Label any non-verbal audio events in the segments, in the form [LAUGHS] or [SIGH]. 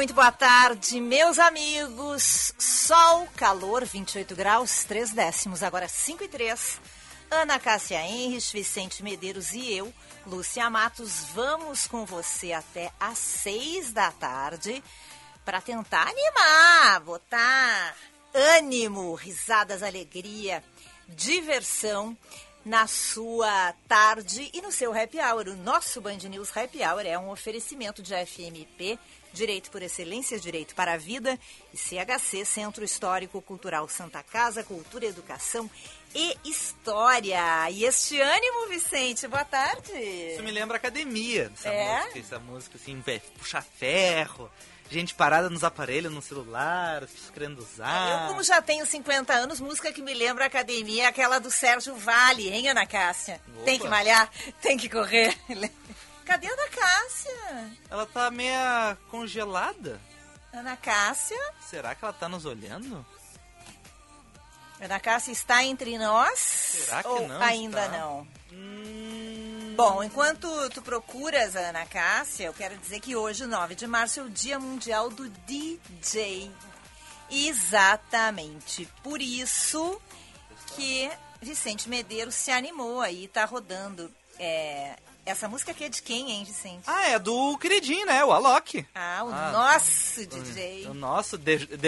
Muito boa tarde, meus amigos. Sol, calor, 28 graus, 3 décimos, agora 5 e 3. Ana Cássia Henrich, Vicente Medeiros e eu, Lúcia Matos, vamos com você até às 6 da tarde para tentar animar, botar ânimo, risadas, alegria, diversão na sua tarde e no seu happy hour. O nosso Band News Happy Hour é um oferecimento de FMP, Direito por Excelência, Direito para a Vida, e CHC, Centro Histórico Cultural Santa Casa, Cultura, Educação e História. E este ânimo, Vicente, boa tarde. Isso me lembra academia, essa É? música, essa música assim, vé- puxa ferro, gente parada nos aparelhos, no celular, querendo usar. Eu, como já tenho 50 anos, música que me lembra a academia é aquela do Sérgio Vale, hein, Ana Cássia? Opa. Tem que malhar, tem que correr. Cadê a Ana Cássia? Ela tá meia congelada. Ana Cássia? Será que ela tá nos olhando? Ana Cássia está entre nós? Será que ou não ainda está? não? Hum... Bom, enquanto tu procuras a Ana Cássia, eu quero dizer que hoje, 9 de março, é o Dia Mundial do DJ. Exatamente. Por isso que Vicente Medeiros se animou aí, tá rodando. É, essa música aqui é de quem, hein, Vicente? Ah, é do queridinho, né? O Alok. Ah, o Ah, nosso DJ. O nosso DJ.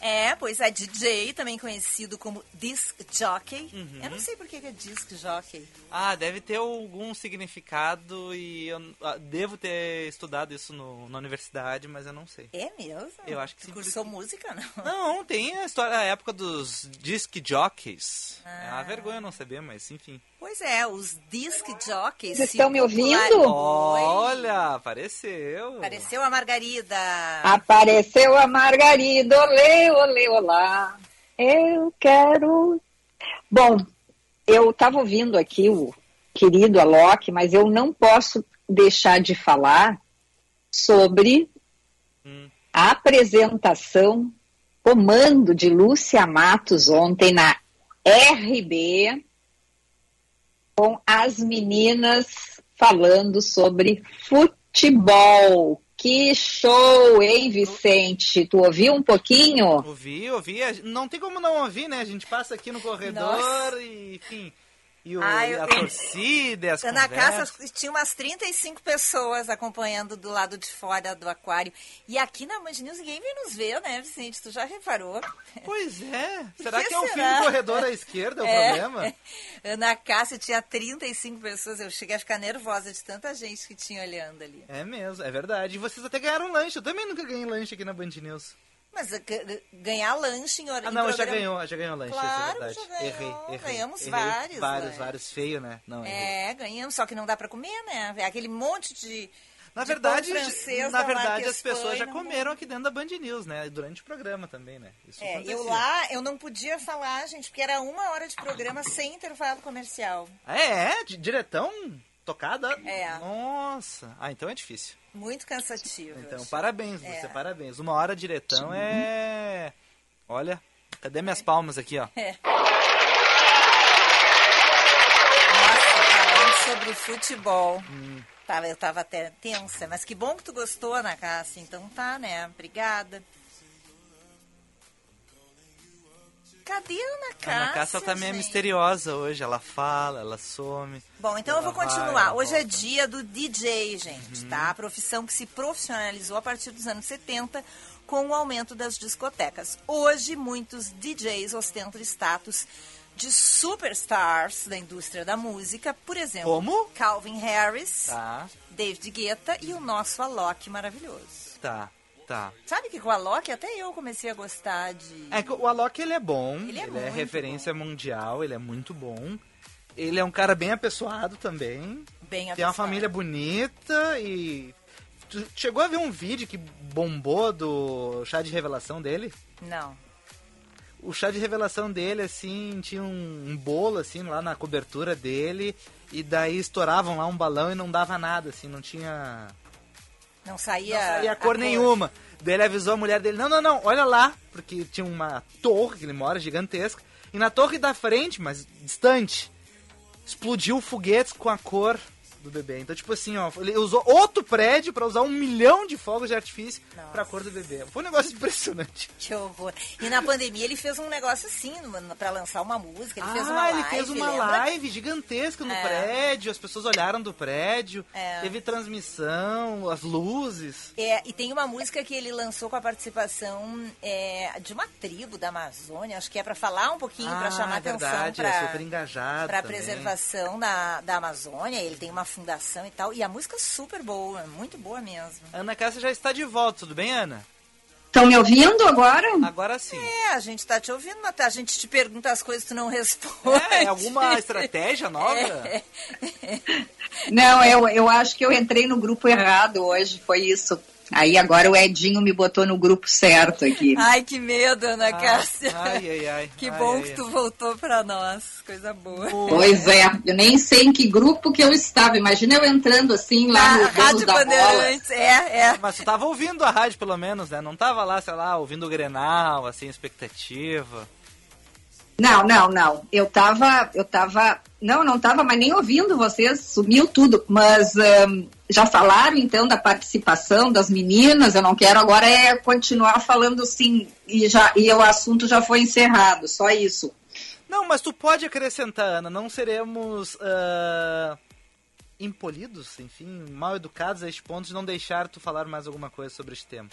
É, pois é, DJ, também conhecido como disc jockey. Uhum. Eu não sei por que é disc jockey. Ah, deve ter algum significado e eu ah, devo ter estudado isso no- na universidade, mas eu não sei. É mesmo? Eu acho que sim, cursou música, não? Não, tem a história, a época dos disc jockeys. É Ah. uma vergonha não saber, mas enfim. Pois é, os disc jockeys. Vocês estão me ouvindo? Olha, apareceu. Apareceu a Margarida. Apareceu a Margarida, olê, olê, olá. Eu quero. Bom, eu estava ouvindo aqui o querido Alok, mas eu não posso deixar de falar sobre Hum. a apresentação, comando de Lúcia Matos ontem na RB, com as meninas falando sobre futebol. Que show, hein, Vicente? Tu ouviu um pouquinho? Ouvi, ouvi. Não tem como não ouvir, né? A gente passa aqui no corredor Nossa. e, enfim. E o, Ah, e a torcida, e as [LAUGHS] Na conversas. casa tinha umas 35 pessoas acompanhando do lado de fora do aquário. E aqui na Band News ninguém vem nos ver, né, Vicente? Tu já reparou? Pois é. [LAUGHS] Será que que, é o fim do corredor à esquerda é o [LAUGHS] É. problema? Na Cássia tinha 35 pessoas. Eu cheguei a ficar nervosa de tanta gente que tinha olhando ali. É mesmo, é verdade. E vocês até ganharam lanche. Eu também nunca ganhei lanche aqui na Band News. Mas g- g- ganhar lanche em hora Ah, não, já programa- ganhou, já ganhou lanche, isso Claro, é verdade. já ganhou. Errei, errei. Ganhamos errei. vários Vários, vários feio, né? Não, errei. É, ganhamos, só que não dá pra comer, né? É aquele monte de. Na de verdade, francês na da verdade as pessoas já não comeram aqui dentro da Band News, né? Durante o programa também, né? Isso É, acontecia. eu lá, eu não podia falar, gente, porque era uma hora de programa sem intervalo comercial. Ah, É, é? Diretão? Tocada? É. Nossa. Ah, então é difícil. Muito cansativo. Então, parabéns, você, É. parabéns. Uma hora diretão é... Olha, cadê minhas palmas aqui, ó? Nossa, falando sobre futebol. Hum. Tava, eu tava até tensa, mas que bom que tu gostou, Ana Cássia. Então tá, né? Obrigada. Cadê a Ana A Cássia? Ana Cássia tá meio gente? misteriosa hoje. Ela fala, ela some. Bom, então eu vou vai, continuar. ela Hoje é volta. dia do DJ, gente, tá? A profissão que se profissionalizou a partir dos anos 70 com o aumento das discotecas. Hoje, muitos DJs ostentam status de superstars da indústria da música, por exemplo, Como? Calvin Harris, Tá, David Guetta e o nosso Alok maravilhoso. tá, tá. Sabe que com o Alok até eu comecei a gostar de... É que o Alok ele é bom, Ele ele é é, muito referência mundial, ele é muito bom. Ele é um cara bem apessoado também. Bem Tem uma apessoado. família bonita e. Tu chegou a ver um vídeo que bombou do chá de revelação dele? Não. O chá de revelação dele, assim, tinha um, um bolo, assim, lá na cobertura dele. E daí estouravam lá um balão e não dava nada, assim, não tinha. Não saía, Não saía cor nenhuma. Daí ele avisou a mulher dele: não, não, não, olha lá. Porque tinha uma torre que ele mora, gigantesca. E na torre da frente, mas distante, explodiu foguetes com a cor do bebê. Então, tipo assim, ó, ele usou outro prédio pra usar um milhão de fogos de artifício Nossa. pra cor do bebê. Foi um negócio [LAUGHS] impressionante. Que horror. E na pandemia ele fez um negócio assim, pra lançar uma música. Ele fez ah, uma ele live. fez uma live gigantesca no É. prédio, as pessoas olharam do prédio, É. teve transmissão, as luzes. É, e tem uma música que ele lançou com a participação é, de uma tribo da Amazônia, acho que é pra falar um pouquinho, pra ah, chamar é atenção verdade, pra, é super engajado pra também. preservação da, da Amazônia. Ele tem uma fundação e tal. E a música é super boa, muito boa mesmo. Ana Cássia já está de volta, tudo bem, Ana? Estão me ouvindo agora? Agora sim. É, a gente tá te ouvindo, mas a gente te pergunta as coisas tu não responde. É, alguma [LAUGHS] estratégia nova? É. Não, eu, eu acho que eu entrei no grupo errado hoje, foi isso. Aí agora o Edinho me botou no grupo certo aqui. Ai, que medo, Ana Ah, Cássia. Ai, ai, ai. Que Ai, bom ai, que ai. tu voltou pra nós. Coisa boa. Pois é, eu nem sei em que grupo que eu estava. Imagina eu entrando assim lá Ah, no Rádio da Bola. Bandeirantes, é, é. Mas tu tava ouvindo a rádio, pelo menos, né? Não tava lá, sei lá, ouvindo o Grenal, assim, expectativa. Não, não, não. Eu tava, eu tava, não, não tava mais nem ouvindo vocês, sumiu tudo. Mas ahn, já falaram então da participação das meninas. Eu não quero agora é continuar falando sim e já e o assunto já foi encerrado. Só isso. Não, mas tu pode acrescentar, Ana, não seremos ah, impolidos, enfim, mal educados a este ponto de não deixar tu falar mais alguma coisa sobre este tema.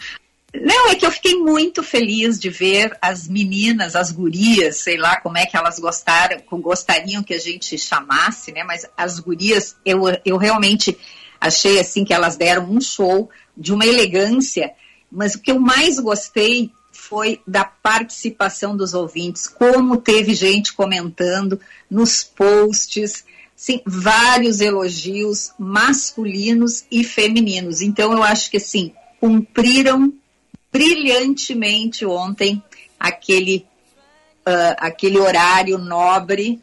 Não, é que eu fiquei muito feliz de ver as meninas, as gurias, sei lá como é que elas gostaram, gostariam que a gente chamasse, né? Mas as gurias, eu, eu realmente achei assim que elas deram um show de uma elegância, mas o que eu mais gostei foi da participação dos ouvintes, como teve gente comentando nos posts, sim, vários elogios masculinos e femininos. Então eu acho que assim, cumpriram brilhantemente ontem aquele, ah, aquele horário nobre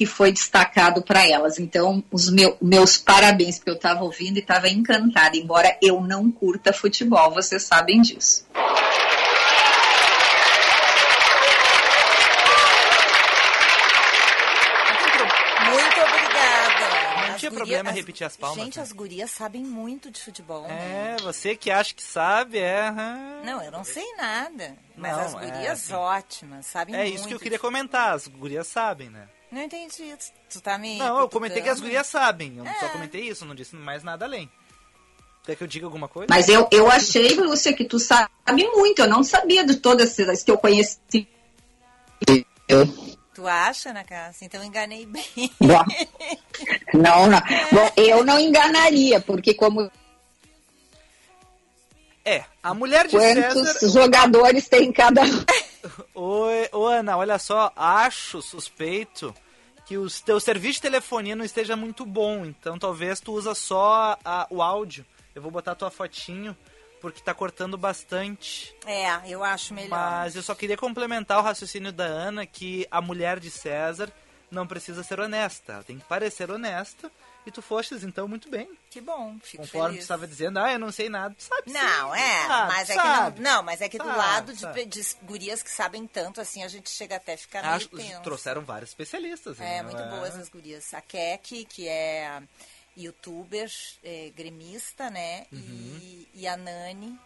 que foi destacado para elas. Então, os meu- meus parabéns, porque eu estava ouvindo e estava encantada, embora eu não curta futebol, vocês sabem disso. Muito obrigada. Não As tinha problema as- repetir as palmas, Gente, né? as gurias sabem muito de futebol. né? É, você que acha que sabe, é. aham. Não, eu não sei nada. Mas Não, as é gurias assim. ótimas, sabem É muito. isso que eu queria comentar, as gurias sabem, né? Não entendi. Tu- Tu tá me. Não, eu comentei que as gurias sabem, eu só É. comentei isso, não disse mais nada além. Quer que eu diga alguma coisa? Mas eu, eu achei, Lúcia, que tu sabe muito, eu não sabia de todas esse teu conhecimento. Tu acha, Ana Cássia? Então eu enganei bem. Bom, [LAUGHS] não, não. Bom, eu não enganaria, porque como É, a mulher de quantos César. jogadores tem cada [LAUGHS] ô Ana, olha só, acho suspeito que o teu serviço de telefonia não esteja muito bom, então talvez tu usa só a- o áudio. Eu vou botar tua fotinho, porque tá cortando bastante. É, eu acho melhor. Mas eu só queria complementar o raciocínio da Ana que a mulher de César não precisa ser honesta, ela tem que parecer honesta. E tu fostes então muito bem. Que bom, fico Conforme tu feliz. estava dizendo, ah, eu não sei nada, tu sabe Não, sim, é, sabe, mas é sabe. que não, não, mas é que do Sabe, lado de, de gurias que sabem tanto assim, a gente chega até a ficar meio Acho, tenso. trouxeram vários especialistas. É, né? muito boas as gurias. A Kek, que é youtuber, é, gremista, né? Uhum. E, e a Nani,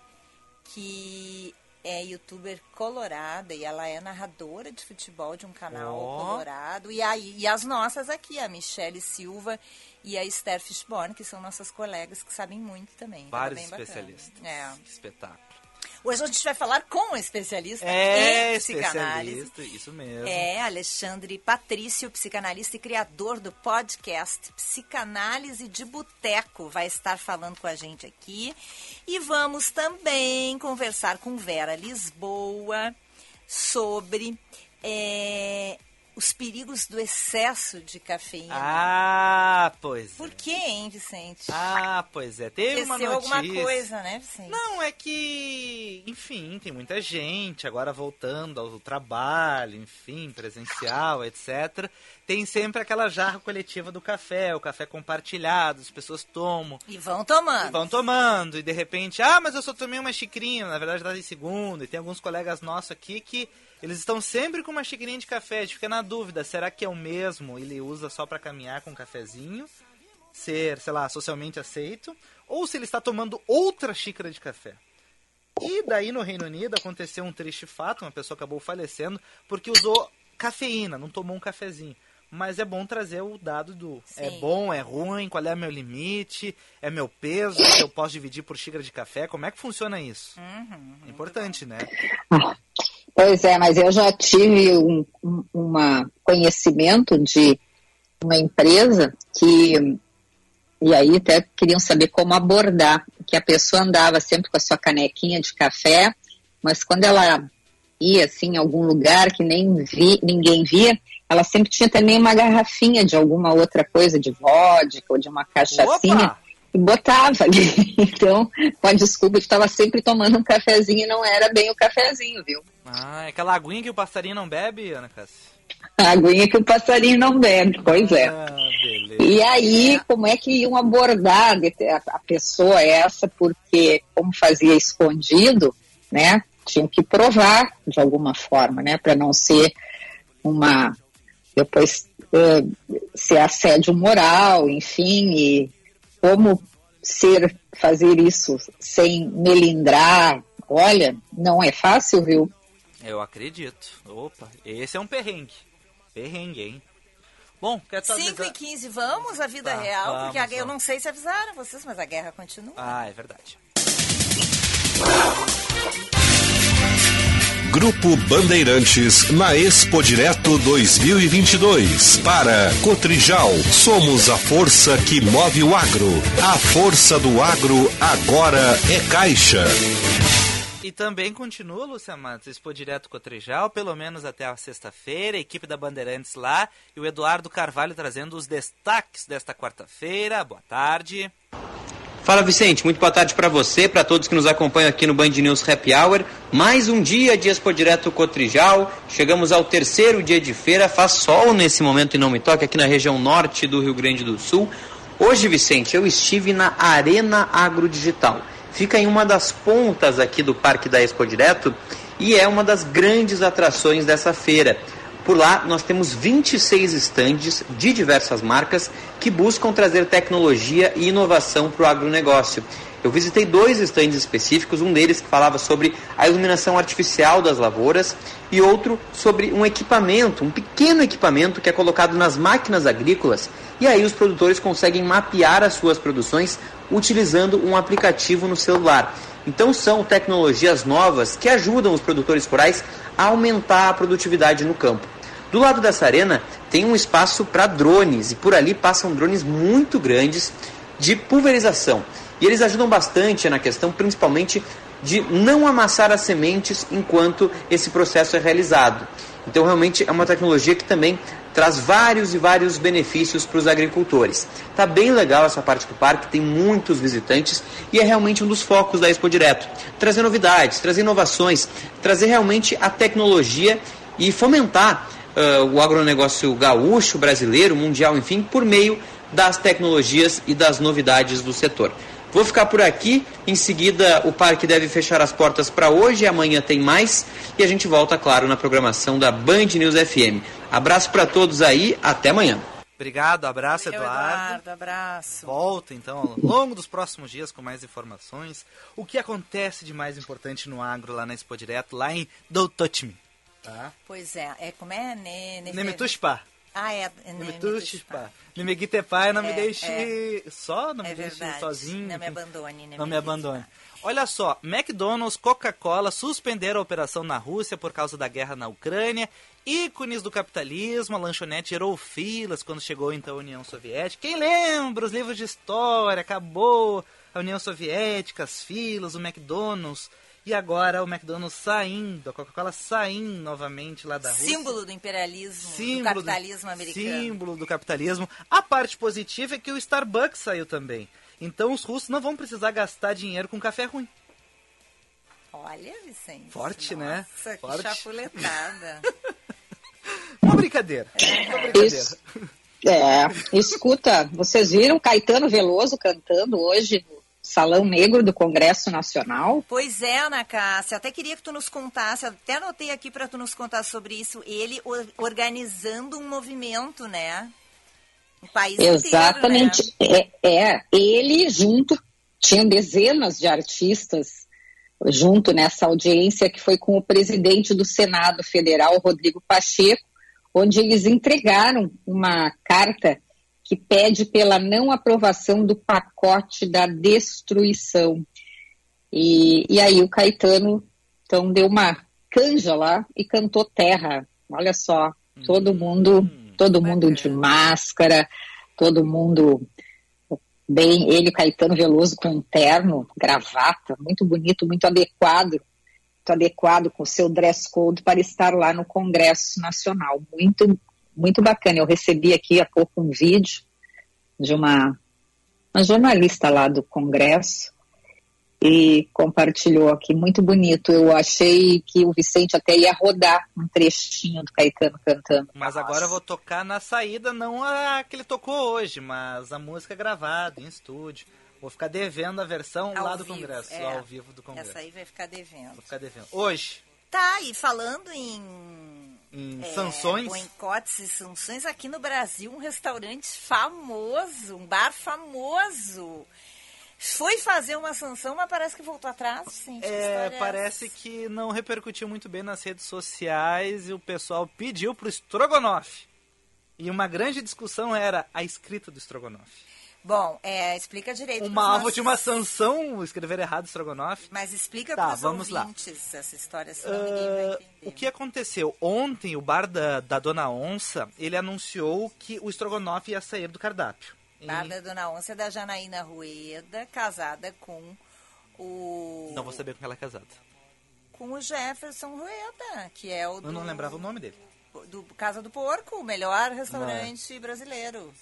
que é youtuber colorada e ela é narradora de futebol de um canal Ó. colorado. E, aí, e as nossas aqui, a Michele Silva e a Esther Fishborn, que são nossas colegas que sabem muito também. Então, é Vários especialistas. É. Espetáculo. Hoje a gente vai falar com um especialista É, em psicanálise. isso mesmo. É, Alexandre Patrício, psicanalista e criador do podcast Psicanálise de Boteco, vai estar falando com a gente aqui. E vamos também conversar com Vera Lisboa sobre é, os perigos do excesso de cafeína. Ah, pois é. Por quê, hein, Vicente? Ah, pois é. Teve uma Esqueceu notícia. alguma coisa, né, Vicente? Não, é que, enfim, tem muita gente agora voltando ao trabalho, enfim, presencial, etc. Tem sempre aquela jarra coletiva do café, o café compartilhado, as pessoas tomam. E vão tomando. E vão tomando, e de repente, ah, mas eu só tomei uma xicrinha, na verdade tá em segundo, e tem alguns colegas nossos aqui que eles estão sempre com uma xicrinha de café, a gente fica na dúvida, será que é o mesmo, ele usa só pra caminhar com um cafezinho, ser, sei lá, socialmente aceito, ou se ele está tomando outra xícara de café. E daí no Reino Unido aconteceu um triste fato, uma pessoa acabou falecendo porque usou cafeína, não tomou um cafezinho. Mas é bom trazer o dado do é Sim. bom, é ruim, qual é meu limite, é meu peso, se eu posso dividir por xícara de café, como é que funciona isso? É Importante, né? [LAUGHS] Pois é, mas eu já tive um um uma conhecimento de uma empresa que e aí até queriam saber como abordar, que a pessoa andava sempre com a sua canequinha de café, mas quando ela ia assim em algum lugar que nem vi, ninguém via, ela sempre tinha também uma garrafinha de alguma outra coisa, de vodka ou de uma cachaçinha Opa! e botava ali. [LAUGHS] Então, com a desculpa de estava sempre tomando um cafezinho e não era bem o cafezinho, viu? Ah, é aquela aguinha que o passarinho não bebe, Ana Cássia? A aguinha que o passarinho não bebe, pois é. Ah, beleza. E aí, como é que iam abordar a pessoa essa? Porque, como fazia escondido, né, tinham que provar de alguma forma, né, para não ser uma. Depois eh, ser assédio moral, enfim, e como ser, fazer isso sem melindrar. Olha, não é fácil, viu? Eu acredito. Opa, esse é um perrengue. Perrengue, hein? Bom, quer 5 e atualizar? 15, vamos à vida Tá, real, porque a vamos, guerra, eu vamos. não sei se avisaram vocês, mas a guerra continua. Ah, é verdade. Grupo Bandeirantes na Expo Direto 2022. Para Cotrijal, somos a força que move o agro. A força do agro agora é Caixa. E também continua, Lúcia Matos, Expo Direto Cotrijal, pelo menos até a sexta-feira, equipe da Bandeirantes lá e o Eduardo Carvalho trazendo os destaques desta quarta-feira. Boa tarde. Fala Vicente, muito boa tarde para você, para todos que nos acompanham aqui no Band News Happy Hour. Mais um dia de Expo Direto Cotrijal. Chegamos ao terceiro dia de feira. Faz sol nesse momento e não me toque aqui na região norte do Rio Grande do Sul. Hoje, Vicente, eu estive na Arena Agrodigital. Fica em uma das pontas aqui do Parque da Expo Direto e é uma das grandes atrações dessa feira. Por lá, nós temos 26 estandes de diversas marcas que buscam trazer tecnologia e inovação para o agronegócio. Eu visitei dois estandes específicos, um deles que falava sobre a iluminação artificial das lavouras e outro sobre um equipamento, um pequeno equipamento que é colocado nas máquinas agrícolas e aí os produtores conseguem mapear as suas produções utilizando um aplicativo no celular. Então são tecnologias novas que ajudam os produtores rurais a aumentar a produtividade no campo. Do lado dessa arena tem um espaço para drones e por ali passam drones muito grandes de pulverização. E eles ajudam bastante na questão, principalmente, de não amassar as sementes enquanto esse processo é realizado. Então, realmente é uma tecnologia que também traz vários e vários benefícios para os agricultores. Tá bem legal essa parte do parque, tem muitos visitantes e é realmente um dos focos da Expo Direto. Trazer novidades, trazer inovações, trazer realmente a tecnologia e fomentar uh, o agronegócio gaúcho, brasileiro, mundial, enfim, por meio das tecnologias e das novidades do setor. Vou ficar por aqui, em seguida o parque deve fechar as portas para hoje, amanhã tem mais e a gente volta, claro, na programação da Band News FM. Abraço para todos aí, até amanhã. Obrigado, abraço, Valeu, Eduardo. Eduardo, abraço. Volta então ao longo dos próximos dias com mais informações. O que acontece de mais importante no agro lá na Expo Direto, lá em Me. Tá? Pois é, é como é? Ne, ne, Nemetushpa. Ah, é. Não né, me me tuxe, tuxe, pá. pá. Não me guite, pai, não me É, deixe só, não me É deixe sozinho. Não me abandone, né, Não me abandone. Olha só, McDonald's, Coca-Cola suspenderam a operação na Rússia por causa da guerra na Ucrânia. Ícones do capitalismo, a lanchonete gerou filas quando chegou então a União Soviética. Quem lembra os livros de história? Acabou a União Soviética, as filas, o McDonald's. E agora o McDonald's saindo, a Coca-Cola saindo novamente lá da Rússia. Símbolo do imperialismo, do Símbolo capitalismo americano. Símbolo do capitalismo. A parte positiva é que o Starbucks saiu também. Então os russos não vão precisar gastar dinheiro com café ruim. Olha, Vicente. Forte, né? Nossa, que Forte. chapuletada. [LAUGHS] Uma brincadeira. Uma brincadeira. Isso. É, escuta, vocês viram Caetano Veloso cantando hoje no Salão Negro do Congresso Nacional? Pois é, Ana Cássia, até queria que tu nos contasse, até anotei aqui para tu nos contar sobre isso, ele or- organizando um movimento, né? O país Exatamente. inteiro, né? É, é, ele junto, tinham dezenas de artistas junto nessa audiência que foi com o presidente do Senado Federal, Rodrigo Pacheco, onde eles entregaram uma carta que pede pela não aprovação do pacote da destruição. E, e aí o Caetano então deu uma canja lá e cantou terra. Olha só, todo mundo, todo mundo de máscara, todo mundo bem, ele Caetano Veloso com um terno, gravata, muito bonito, muito adequado, muito adequado com o seu dress code para estar lá no Congresso Nacional. Muito, muito bacana. Eu recebi aqui há pouco um vídeo de uma, uma jornalista lá do Congresso e compartilhou aqui, muito bonito. Eu achei que o Vicente até ia rodar um trechinho do Caetano cantando. Mas agora eu vou tocar na saída, não a que ele tocou hoje, mas a música gravada, em estúdio. Vou ficar devendo a versão Ao lá do vivo, Congresso, é. ao vivo do Congresso. Essa aí vai ficar devendo. Vou ficar devendo. Hoje, Tá, e falando em em é, Sanções, boicotes e sanções, aqui no Brasil, um restaurante famoso, um bar famoso, foi fazer uma sanção, mas parece que voltou atrás. Sim, é, é parece que não repercutiu muito bem nas redes sociais e o pessoal pediu pro Strogonoff. E uma grande discussão era a escrita do Strogonoff. Bom, é, explica direito. Uma alvo nossos- de uma sanção, escrever errado Strogonoff. Mas explica Tá, para os vamos lá. ouvintes essa história, senão ninguém vai Ah, entender. o que aconteceu? Ontem, o bar da, da Dona Onça, ele anunciou que o Strogonoff ia sair do cardápio. E- Bar da Dona Onça é da Janaína Rueda, casada com o... Não vou saber com quem ela é casada. Com o Jefferson Rueda, que é o Eu do... não lembrava o nome dele. do Casa do Porco, o melhor restaurante brasileiro.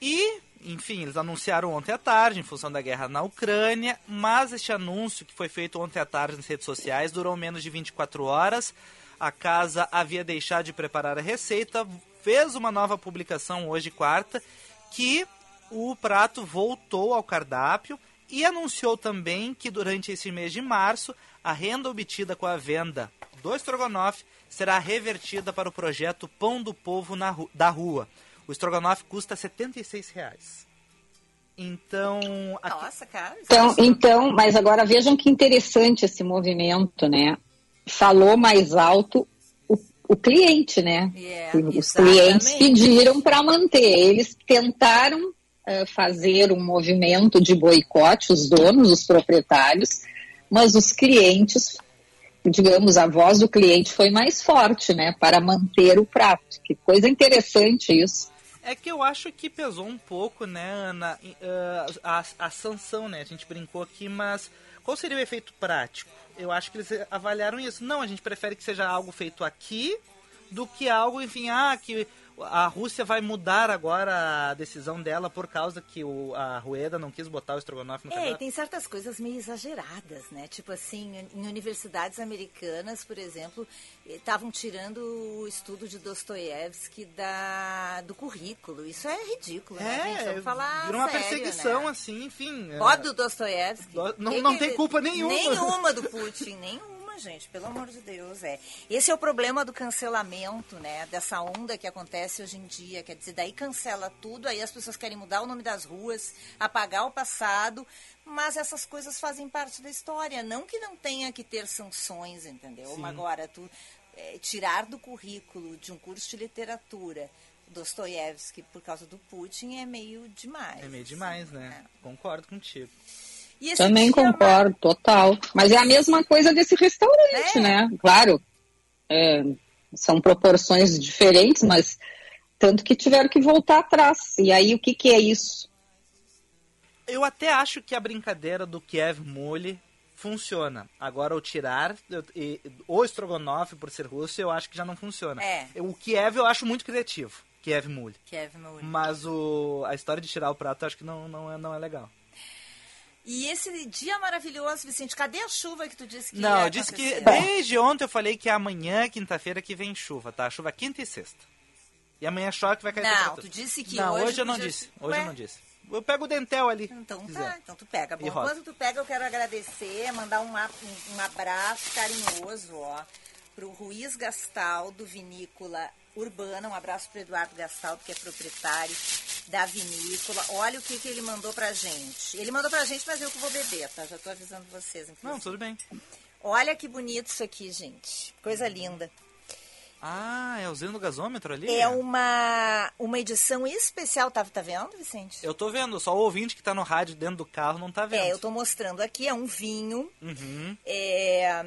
E, enfim, eles anunciaram ontem à tarde, em função da guerra na Ucrânia, mas este anúncio que foi feito ontem à tarde nas redes sociais durou menos de 24 horas. A casa havia deixado de preparar a receita, fez uma nova publicação hoje, quarta, que o prato voltou ao cardápio e anunciou também que durante esse mês de março, a renda obtida com a venda do estrogonofe será revertida para o projeto Pão do Povo na da Rua. O estrogonofe custa 76 reais. Então, aqui- Nossa, cara. Então, então, mas agora vejam que interessante esse movimento, né? Falou mais alto o, o cliente, né? É, Os exatamente. clientes pediram para manter. Eles tentaram eh, fazer um movimento de boicote, os donos, os proprietários, mas os clientes, digamos, a voz do cliente foi mais forte, né? Para manter o prato. Que coisa interessante isso. É que eu acho que pesou um pouco, né, Ana, e, ah, a, a sanção, né? A gente brincou aqui, mas qual seria o efeito prático? Eu acho que eles avaliaram isso. Não, a gente prefere que seja algo feito aqui do que algo, enfim, ah, que a Rússia vai mudar agora a decisão dela por causa que o, a Rueda não quis botar o estrogonofe no É, e tem certas coisas meio exageradas, né? Tipo assim, em universidades americanas, por exemplo, estavam tirando o estudo de Dostoiévski da, do currículo. Isso é ridículo, né, gente? É, Vamos falar virou uma sério, perseguição, né? assim, enfim. é, Pode do Dostoiévski? Do- não- não tem culpa nenhuma. Nenhuma do Putin, nenhuma, gente, pelo amor de Deus, é. Esse é o problema do cancelamento, né? Dessa onda que acontece hoje em dia, quer dizer, daí cancela tudo, aí as pessoas querem mudar o nome das ruas, apagar o passado, mas essas coisas fazem parte da história, não que não tenha que ter sanções, entendeu? Sim. Agora, tu é, tirar do currículo de um curso de literatura Dostoiévski por causa do Putin é meio demais. É meio demais, né? Concordo contigo. E esse Também dia, concordo, total. Mas é a mesma coisa desse restaurante, É. né? Claro, é, são proporções diferentes, mas tanto que tiveram que voltar atrás. E aí, o que, que é isso? Eu até acho que a brincadeira do Kiev Mole funciona. Agora, o tirar eu- e- o estrogonofe por ser russo, eu acho que já não funciona. É. O Kiev eu acho muito criativo. Kiev Mole. Kiev Moore. Mas o, a história de tirar o prato eu acho que não, não, é, não é legal. E esse dia maravilhoso, Vicente, cadê a chuva que tu disse que não, ia eu disse que desde ontem eu falei que é amanhã, quinta-feira, que vem chuva, tá? Chuva quinta e sexta. E amanhã chove que vai cair Não, temperatura. tu disse que não, hoje eu não disse. Hoje Ué? eu não disse. Eu pego o dentel ali. Então tá, quiser. então tu pega. Bom, E roda. quando tu pega, eu quero agradecer, mandar um, um- um abraço carinhoso, ó, pro Ruiz Gastaldo, vinícola urbana. Um abraço pro Eduardo Gastaldo, que é proprietário da vinícola. Olha o que, que ele mandou pra gente. Ele mandou pra gente, mas eu que vou beber, tá? Já tô avisando vocês. inclusive. Não, tudo bem. Olha que bonito isso aqui, gente. Coisa linda. Ah, é usando o gasômetro ali? É uma, uma edição especial. Tá, tá vendo, Vicente? Eu tô vendo, só o ouvinte que tá no rádio dentro do carro não tá vendo. É, eu tô mostrando aqui, é um vinho Uhum. é,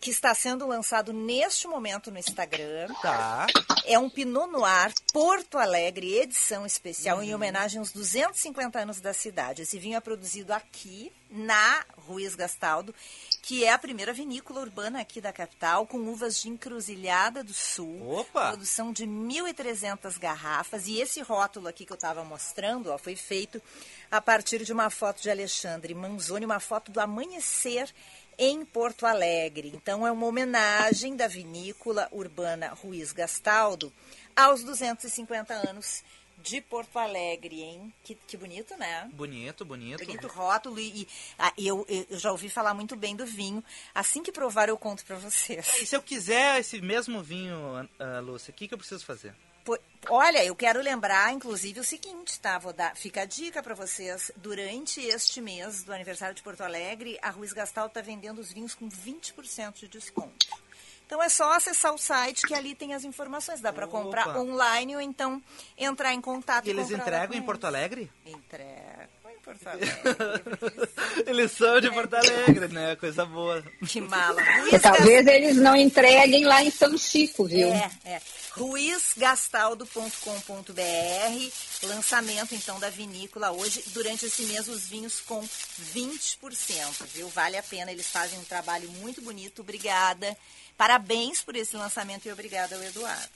que está sendo lançado neste momento no Instagram. Tá. É um Pinot Noir Porto Alegre, edição especial, em homenagem aos 250 anos da cidade. Esse vinho é produzido aqui, na Ruiz Gastaldo, que é a primeira vinícola urbana aqui da capital, com uvas de encruzilhada do sul. Opa! Produção de 1.300 garrafas. E esse rótulo aqui que eu estava mostrando, ó, foi feito a partir de uma foto de Alexandre Manzoni, uma foto do amanhecer em Porto Alegre. Então, é uma homenagem da vinícola urbana Ruiz Gastaldo aos 250 anos de Porto Alegre, hein? Que, que bonito, né? Bonito, bonito. Bonito rótulo e, e, ah, eu, eu já ouvi falar muito bem do vinho. Assim que provar, eu conto para vocês. E se eu quiser esse mesmo vinho, ah, Lúcia, o que, que eu preciso fazer? Olha, eu quero lembrar, inclusive, o seguinte, tá? Vou dar, fica a dica para vocês. Durante este mês do aniversário de Porto Alegre, a Ruiz Gastal está vendendo os vinhos com 20% de desconto. Então é só acessar o site que ali tem as informações. Dá para comprar online ou então entrar em contato E eles entregam em Porto. Alegre? Entregam em Porto Alegre. [LAUGHS] Eles são de Porto Alegre, né? Coisa boa. que mala. Ruiz talvez eles não entreguem lá em São Chico, viu? É, é. ruizgastaldo.com.br, lançamento então da vinícola hoje, durante esse mês os vinhos com 20%, viu? Vale a pena, eles fazem um trabalho muito bonito, obrigada. Parabéns por esse lançamento e obrigada ao Eduardo.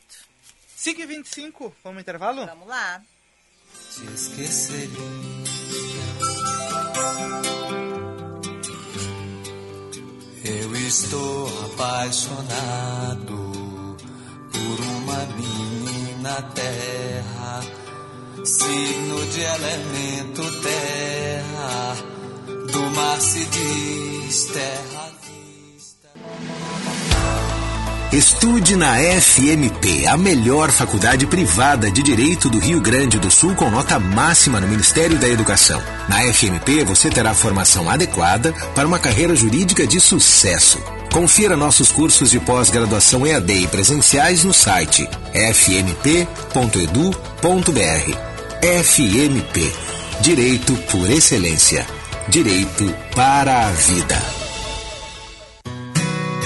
5h25, vamos ao intervalo? Vamos lá. te esqueceria. Eu estou apaixonado por uma menina terra, signo de elemento terra, do mar se diz terra vista. Estude na FMP, a melhor faculdade privada de direito do Rio Grande do Sul com nota máxima no Ministério da Educação. Na FMP você terá formação adequada para uma carreira jurídica de sucesso. Confira nossos cursos de pós-graduação EAD e presenciais no site fmp.edu.br. FMP Direito por Excelência. Direito para a vida.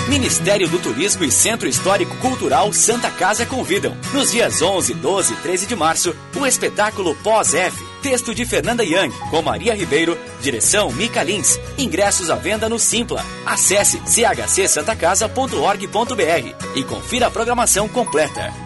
Ministério do Turismo e Centro Histórico Cultural Santa Casa convidam. Nos dias 11, 12 e 13 de março, o espetáculo Pós-F. Texto de Fernanda Young, com Maria Ribeiro, direção Mica Lins. Ingressos à venda no Simpla. Acesse chcsantacasa.org.br e confira a programação completa.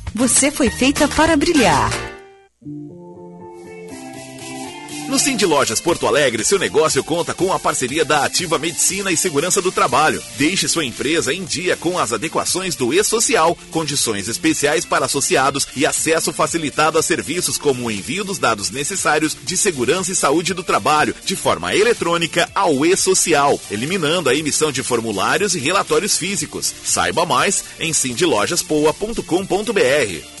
você foi feita para brilhar. No Cindy Lojas Porto Alegre, seu negócio conta com a parceria da Ativa Medicina e Segurança do Trabalho. Deixe sua empresa em dia com as adequações do E-Social, condições especiais para associados e acesso facilitado a serviços como o envio dos dados necessários de segurança e saúde do trabalho de forma eletrônica ao E-Social, eliminando a emissão de formulários e relatórios físicos. Saiba mais em cindylojaspoa.com.br.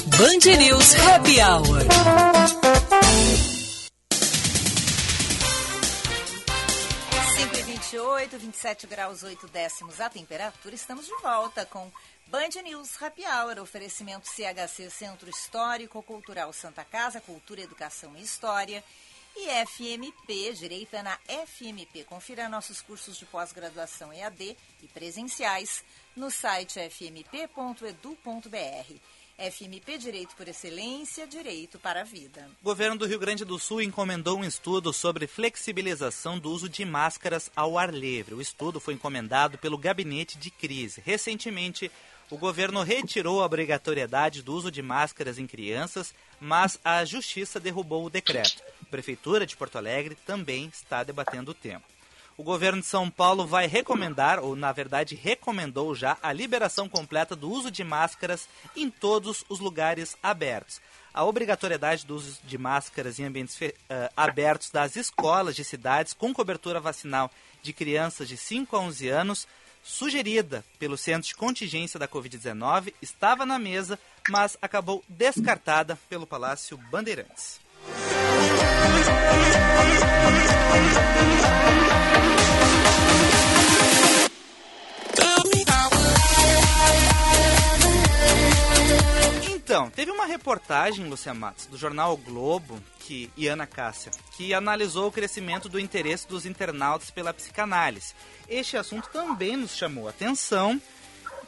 Band News Happy Hour. 5 28, 27 graus 8 décimos a temperatura. Estamos de volta com Band News Happy Hour, oferecimento CHC Centro Histórico Cultural Santa Casa, Cultura, Educação e História. E FMP, Direito é na FMP. Confira nossos cursos de pós-graduação EAD e presenciais no site fmp.edu.br. FMP Direito por Excelência, Direito para a Vida. O governo do Rio Grande do Sul encomendou um estudo sobre flexibilização do uso de máscaras ao ar livre. O estudo foi encomendado pelo Gabinete de Crise. Recentemente, o governo retirou a obrigatoriedade do uso de máscaras em crianças, mas a Justiça derrubou o decreto. A Prefeitura de Porto Alegre também está debatendo o tema. O governo de São Paulo vai recomendar, ou na verdade recomendou já, a liberação completa do uso de máscaras em todos os lugares abertos. A obrigatoriedade do uso de máscaras em ambientes eh, abertos das escolas de cidades com cobertura vacinal de crianças de 5 a 11 anos, sugerida pelo Centro de Contingência da Covid-19, estava na mesa, mas acabou descartada pelo Palácio Bandeirantes. Então, teve uma reportagem, Lucia Matos, do jornal o Globo, que, e Ana Cássia, que analisou o crescimento do interesse dos internautas pela psicanálise. Este assunto também nos chamou a atenção,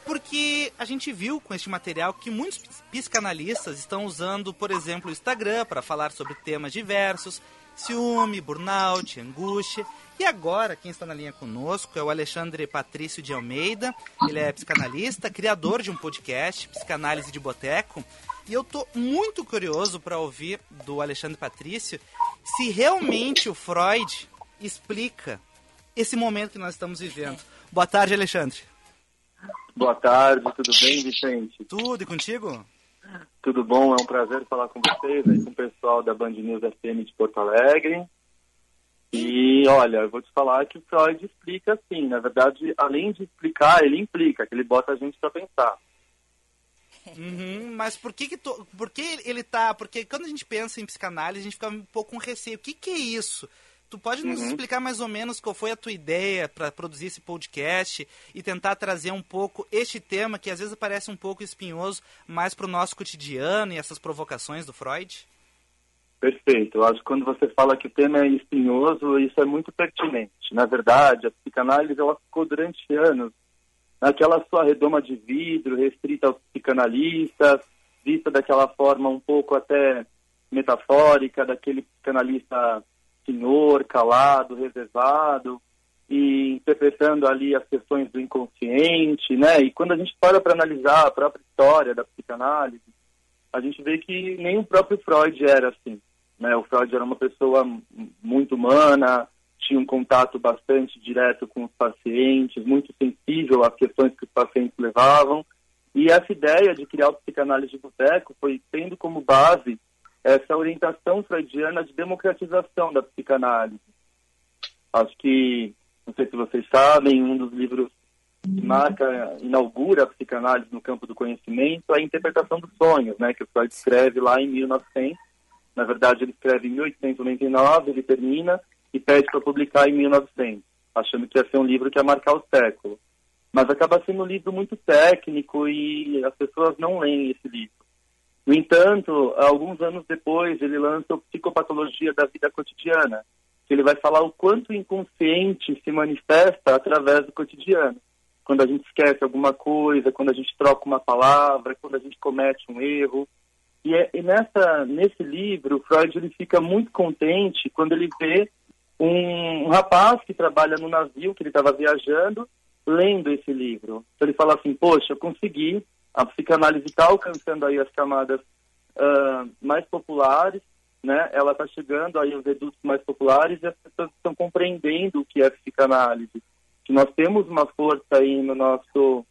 porque a gente viu com este material que muitos psicanalistas estão usando, por exemplo, o Instagram para falar sobre temas diversos, ciúme, burnout, angústia. E agora, quem está na linha conosco é o Alexandre Patrício de Almeida. Ele é psicanalista, criador de um podcast, Psicanálise de Boteco. E eu tô muito curioso para ouvir do Alexandre Patrício se realmente o Freud explica esse momento que nós estamos vivendo. Boa tarde, Alexandre. Boa tarde, tudo bem, Vicente? Tudo e contigo? Tudo bom, é um prazer falar com vocês, aí com o pessoal da Band News FM de Porto Alegre. E olha, eu vou te falar que o Freud explica assim, na verdade, além de explicar, ele implica, que ele bota a gente para pensar. Uhum, mas por que que por que ele tá, porque quando a gente pensa em psicanálise, a gente fica um pouco com receio. O que que é isso? Tu pode nos Uhum. explicar mais ou menos qual foi a tua ideia para produzir esse podcast e tentar trazer um pouco este tema que às vezes parece um pouco espinhoso, mais para o nosso cotidiano e essas provocações do Freud? Perfeito, eu acho que quando você fala que o tema é espinhoso, isso é muito pertinente. Na verdade, a psicanálise ela ficou durante anos naquela sua redoma de vidro, restrita aos psicanalistas, vista daquela forma um pouco até metafórica, daquele psicanalista senhor, calado, reservado, e interpretando ali as questões do inconsciente, né? E quando a gente para para analisar a própria história da psicanálise, a gente vê que nem o próprio Freud era assim. Né? O Freud era uma pessoa muito humana, tinha um contato bastante direto com os pacientes, muito sensível às questões que os pacientes levavam. E essa ideia de criar o psicanálise de boteco foi tendo como base essa orientação freudiana de democratização da psicanálise. Acho que, não sei se vocês sabem, um dos livros que marca, inaugura a psicanálise no campo do conhecimento é a interpretação dos sonhos, né, que o Freud escreve lá em 1900. Na verdade, ele escreve em 1899, ele termina e pede para publicar em 1900, achando que ia ser um livro que ia marcar o século. Mas acaba sendo um livro muito técnico e as pessoas não leem esse livro. No entanto, alguns anos depois, ele lança o Psicopatologia da Vida Cotidiana, que ele vai falar o quanto o inconsciente se manifesta através do cotidiano. Quando a gente esquece alguma coisa, quando a gente troca uma palavra, quando a gente comete um erro. E, é, e nessa, nesse livro, Freud ele fica muito contente quando ele vê um, um rapaz que trabalha no navio, que ele estava viajando, lendo esse livro. Então ele fala assim, poxa, eu consegui, a psicanálise está alcançando aí as camadas ah, mais populares, né? Ela está chegando aí aos redutos mais populares e as pessoas estão compreendendo o que é psicanálise. Que nós temos uma força aí no nosso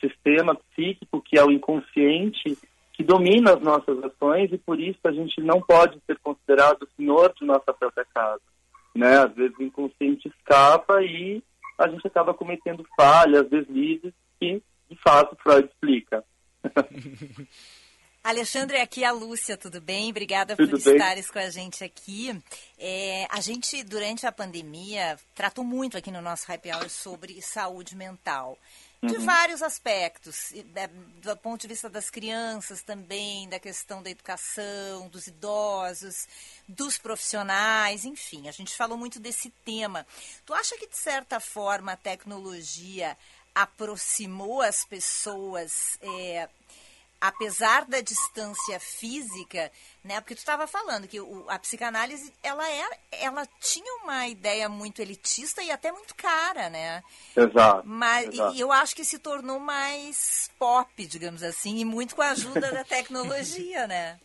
sistema psíquico, que é o inconsciente, que domina as nossas ações e por isso a gente não pode ser considerado senhor de nossa própria casa. Né? Às vezes o inconsciente escapa e a gente acaba cometendo falhas, deslizes que, de fato, Freud explica. [LAUGHS] Alexandre, aqui é a Lúcia, tudo bem? Obrigada Tudo por bem. estares com a gente aqui. É, a gente, durante a pandemia, tratou muito aqui no nosso Happy Hour sobre saúde mental. De Uhum. vários aspectos, da- do ponto de vista das crianças também, da questão da educação, dos idosos, dos profissionais, enfim, a gente falou muito desse tema. Tu acha que, de certa forma, a tecnologia aproximou as pessoas é, apesar da distância física, né? Porque tu estava falando que o- a psicanálise ela é, ela tinha uma ideia muito elitista e até muito cara, né? Exato. Mas exato. e eu acho que se tornou mais pop, digamos assim, e muito com a ajuda da tecnologia, né?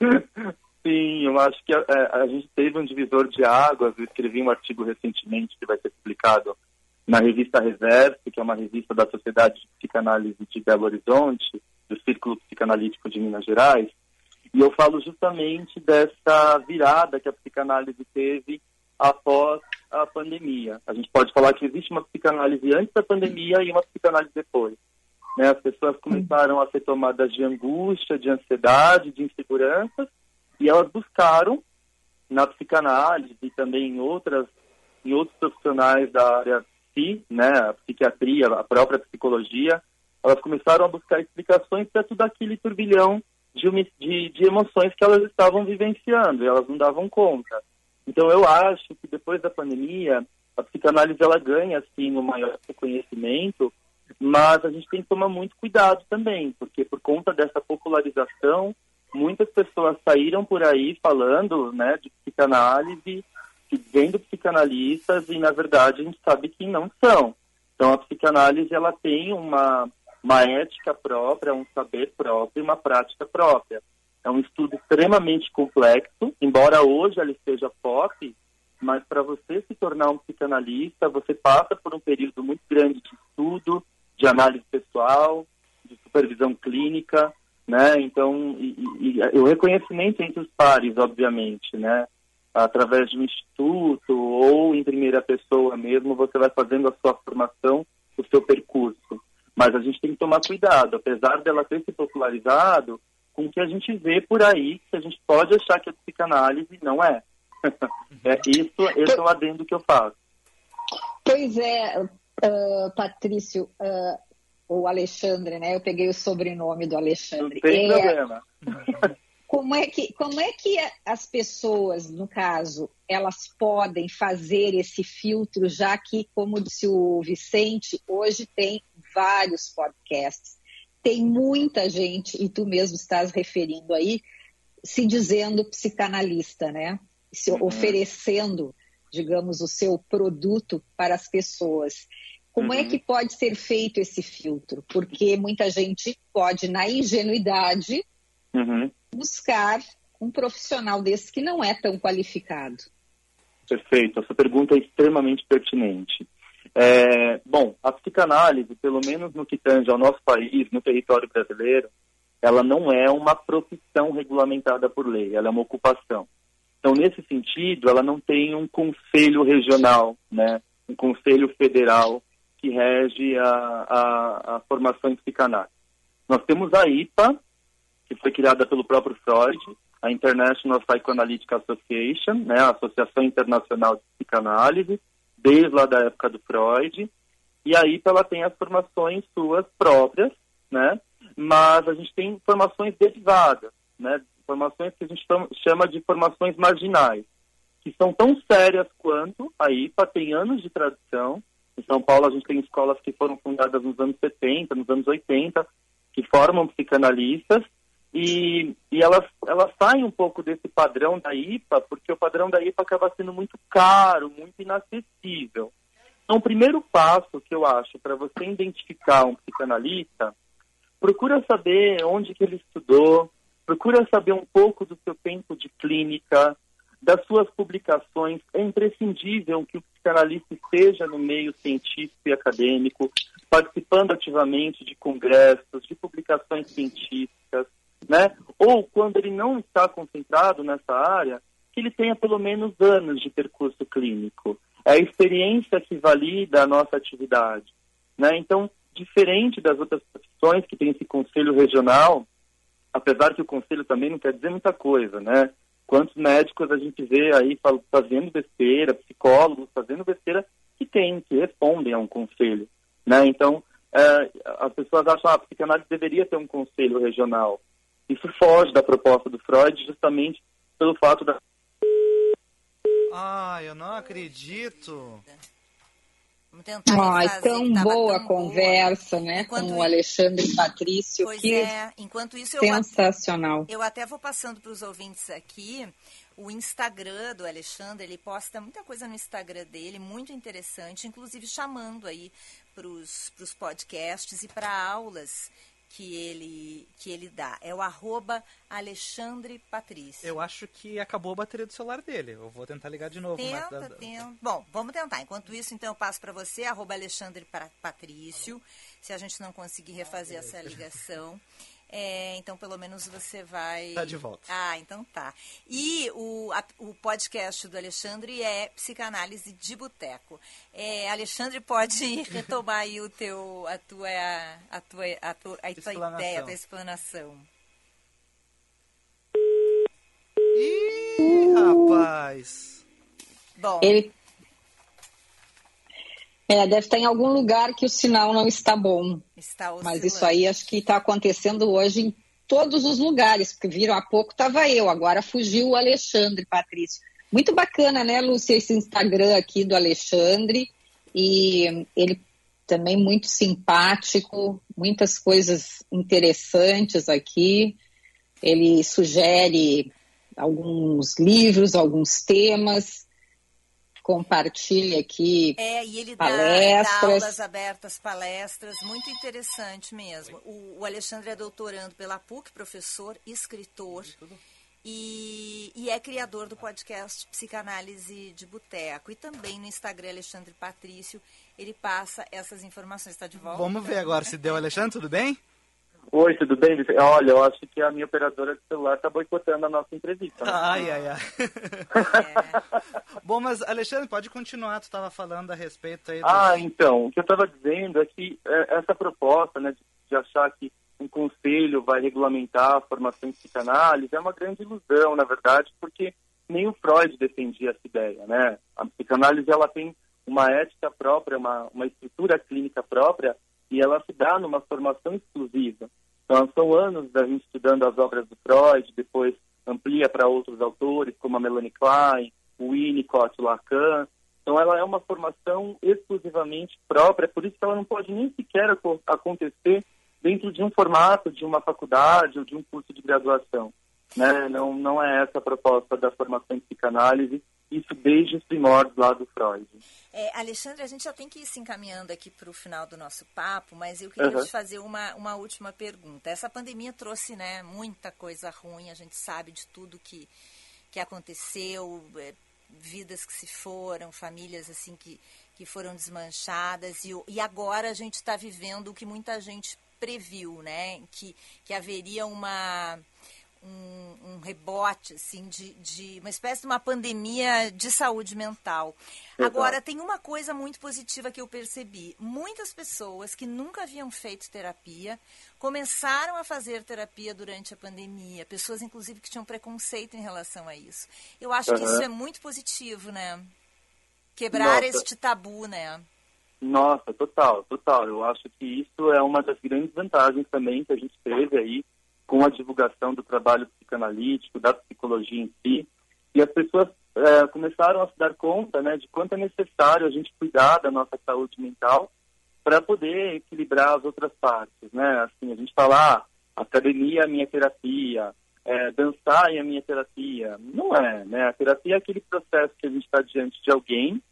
[LAUGHS] Sim, eu acho que a, a- a gente teve um divisor de águas. Eu escrevi um artigo recentemente que vai ser publicado na revista Reverso, que é uma revista da Sociedade de Psicanálise de Belo Horizonte, do Círculo Psicanalítico de Minas Gerais. E eu falo justamente dessa virada que a psicanálise teve após a pandemia. A gente pode falar que existe uma psicanálise antes da pandemia e uma psicanálise depois. Né? As pessoas começaram a ser tomadas de angústia, de ansiedade, de inseguranças, e elas buscaram na psicanálise e também em outras em outros profissionais da área psi, né, a psiquiatria, a própria psicologia, elas começaram a buscar explicações para tudo aquele turbilhão de, de, de emoções que elas estavam vivenciando e elas não davam conta. Então eu acho que depois da pandemia a psicanálise ela ganha assim um maior reconhecimento, mas a gente tem que tomar muito cuidado também, porque por conta dessa popularização muitas pessoas saíram por aí falando né, de psicanálise, vendo psicanalistas e, na verdade, a gente sabe que não são. Então, a psicanálise ela tem uma, uma ética própria, um saber próprio uma prática própria. É um estudo extremamente complexo, embora hoje ela esteja pop, mas para você se tornar um psicanalista, você passa por um período muito grande de estudo, de análise pessoal, de supervisão clínica, né? Então, e, e- e o reconhecimento entre os pares, obviamente, né? Através de um instituto ou em primeira pessoa mesmo, você vai fazendo a sua formação, o seu percurso. Mas a gente tem que tomar cuidado, apesar dela ter se popularizado, com o que a gente vê por aí, que a gente pode achar que é psicanálise, não é. [LAUGHS] é isso, esse é o adendo que eu faço. Pois é, ah, Patrício, ah, ou Alexandre, né? Eu peguei o sobrenome do Alexandre. Sem É, problema. [LAUGHS] Como é que como é que as pessoas, no caso, elas podem fazer esse filtro, já que, como disse o Vicente, hoje tem vários podcasts, tem muita gente e tu mesmo estás referindo aí, se dizendo psicanalista, né? Se Uhum. oferecendo, digamos, o seu produto para as pessoas. Como é Uhum. que pode ser feito esse filtro? Porque muita gente pode, na ingenuidade, Uhum. buscar um profissional desse que não é tão qualificado. Perfeito, essa pergunta é extremamente pertinente. É, bom, a psicanálise, pelo menos no que tange ao nosso país, no território brasileiro, ela não é uma profissão regulamentada por lei, ela é uma ocupação. Então, nesse sentido, ela não tem um conselho regional, né, um conselho federal que rege a, a, a formação em psicanálise. Nós temos a IPA, que foi criada pelo próprio Freud, a International Psychoanalytic Association, né, a Associação Internacional de Psicanálise, desde lá da época do Freud, e a IPA ela tem as formações suas próprias, né, mas a gente tem formações derivadas, né? Formações que a gente chama de formações marginais, que são tão sérias quanto a IPA, tem anos de tradição. Em São Paulo a gente tem escolas que foram fundadas nos anos 70, nos anos 80, que formam psicanalistas, e, e elas, elas saem um pouco desse padrão da IPA, porque o padrão da IPA acaba sendo muito caro, muito inacessível. Então, o primeiro passo que eu acho para você identificar um psicanalista, procura saber onde que ele estudou, procura saber um pouco do seu tempo de clínica, das suas publicações. É imprescindível que o psicanalista esteja no meio científico e acadêmico, participando ativamente de congressos, de publicações científicas, né? Ou quando ele não está concentrado nessa área, que ele tenha pelo menos anos de percurso clínico. É a experiência que valida a nossa atividade, né? Então, diferente das outras profissões que tem esse conselho regional, apesar que o conselho também não quer dizer muita coisa, né? Quantos médicos a gente vê aí fazendo besteira, psicólogos fazendo besteira que tem, que respondem a um conselho, né? Então, eh, as pessoas acham, ah, a psicanálise deveria ter um conselho regional. Isso foge da proposta do Freud justamente pelo fato da Ah, eu não acredito. Vamos tentar Ai, refazer, tão boa tão a conversa, né? Enquanto com o Alexandre Patrício. Pois que é, enquanto isso eu sensacional. Eu até vou passando para os ouvintes aqui o Instagram do Alexandre. Ele posta muita coisa no Instagram dele, muito interessante, inclusive chamando aí para os podcasts e para aulas que ele, que ele dá. É o arroba Alexandre Patrício. Eu acho que acabou a bateria do celular dele. Eu vou tentar ligar de novo. mas Tenta, dá- tenta. Bom, vamos tentar. Enquanto isso, então, eu passo para você, arroba Alexandre Pa- Patrício, se a gente não conseguir refazer essa ligação. [LAUGHS] É, então, pelo menos você vai... Tá de volta. Ah, então tá. E o, a- o podcast do Alexandre é Psicanálise de Boteco. É, Alexandre, pode [LAUGHS] retomar aí o teu, a tua, a tua, a tua, a tua ideia, a tua explanação. Ih, rapaz. Bom, Ele é, deve estar em algum lugar que o sinal não está bom. está Mas isso aí acho que está acontecendo hoje em todos os lugares, porque viram há pouco estava eu, agora fugiu o Alexandre Patrício. Muito bacana, né, Lúcia, esse Instagram aqui do Alexandre. E ele também muito simpático, muitas coisas interessantes aqui. Ele sugere alguns livros, alguns temas, compartilha aqui É, e ele dá, palestras. dá aulas abertas, palestras, muito interessante mesmo. O, o Alexandre é doutorando pela PUC, professor, escritor, e, e é criador do podcast Psicanálise de Boteco. E também no Instagram, Alexandre Patrício, ele passa essas informações. Está de volta? Vamos ver agora se deu, Alexandre, tudo bem? Oi, tudo bem? Olha, eu acho que a minha operadora de celular está boicotando a nossa entrevista. né? Ai, ai, ai. [LAUGHS] Bom, mas Alexandre, pode continuar. Tu estava falando a respeito aí do... Ah, então, o que eu estava dizendo é que é, essa proposta né, de, de achar que um conselho vai regulamentar a formação em psicanálise é uma grande ilusão, na verdade, porque nem o Freud defendia essa ideia, né? A psicanálise, ela tem uma ética própria, uma, uma estrutura clínica própria, e ela se dá numa formação exclusiva. Então, são anos da gente estudando as obras do Freud, depois amplia para outros autores, como a Melanie Klein, o Winnicott, Lacan. Então, ela é uma formação exclusivamente própria, por isso que ela não pode nem sequer aco- acontecer dentro de um formato de uma faculdade ou de um curso de graduação. Né? Não, não é essa a proposta da formação em psicanálise, isso desde os primórdios lá do Freud. É, Alexandre, a gente já tem que ir se encaminhando aqui para o final do nosso papo, mas eu queria Uhum. te fazer uma, uma última pergunta. Essa pandemia trouxe né, muita coisa ruim, a gente sabe de tudo que, que aconteceu, é, vidas que se foram, famílias assim que, que foram desmanchadas, e, e agora a gente está vivendo o que muita gente previu, né? Que, que haveria uma um, um rebote, assim, de, de uma espécie de uma pandemia de saúde mental. Exato. Agora, tem uma coisa muito positiva que eu percebi. Muitas pessoas que nunca haviam feito terapia começaram a fazer terapia durante a pandemia. Pessoas, inclusive, que tinham preconceito em relação a isso. Eu acho que Aham. isso é muito positivo, né? Quebrar Nossa. este tabu, né? Nossa, total, total. Eu acho que isso é uma das grandes vantagens também que a gente teve aí com a divulgação do trabalho psicanalítico, da psicologia em si. E as pessoas é, começaram a se dar conta né, de quanto é necessário a gente cuidar da nossa saúde mental para poder equilibrar as outras partes. Né? Assim, a gente fala, ah, academia é minha terapia, é, dançar é a minha terapia. Não é, né? A terapia é aquele processo que a gente está diante de alguém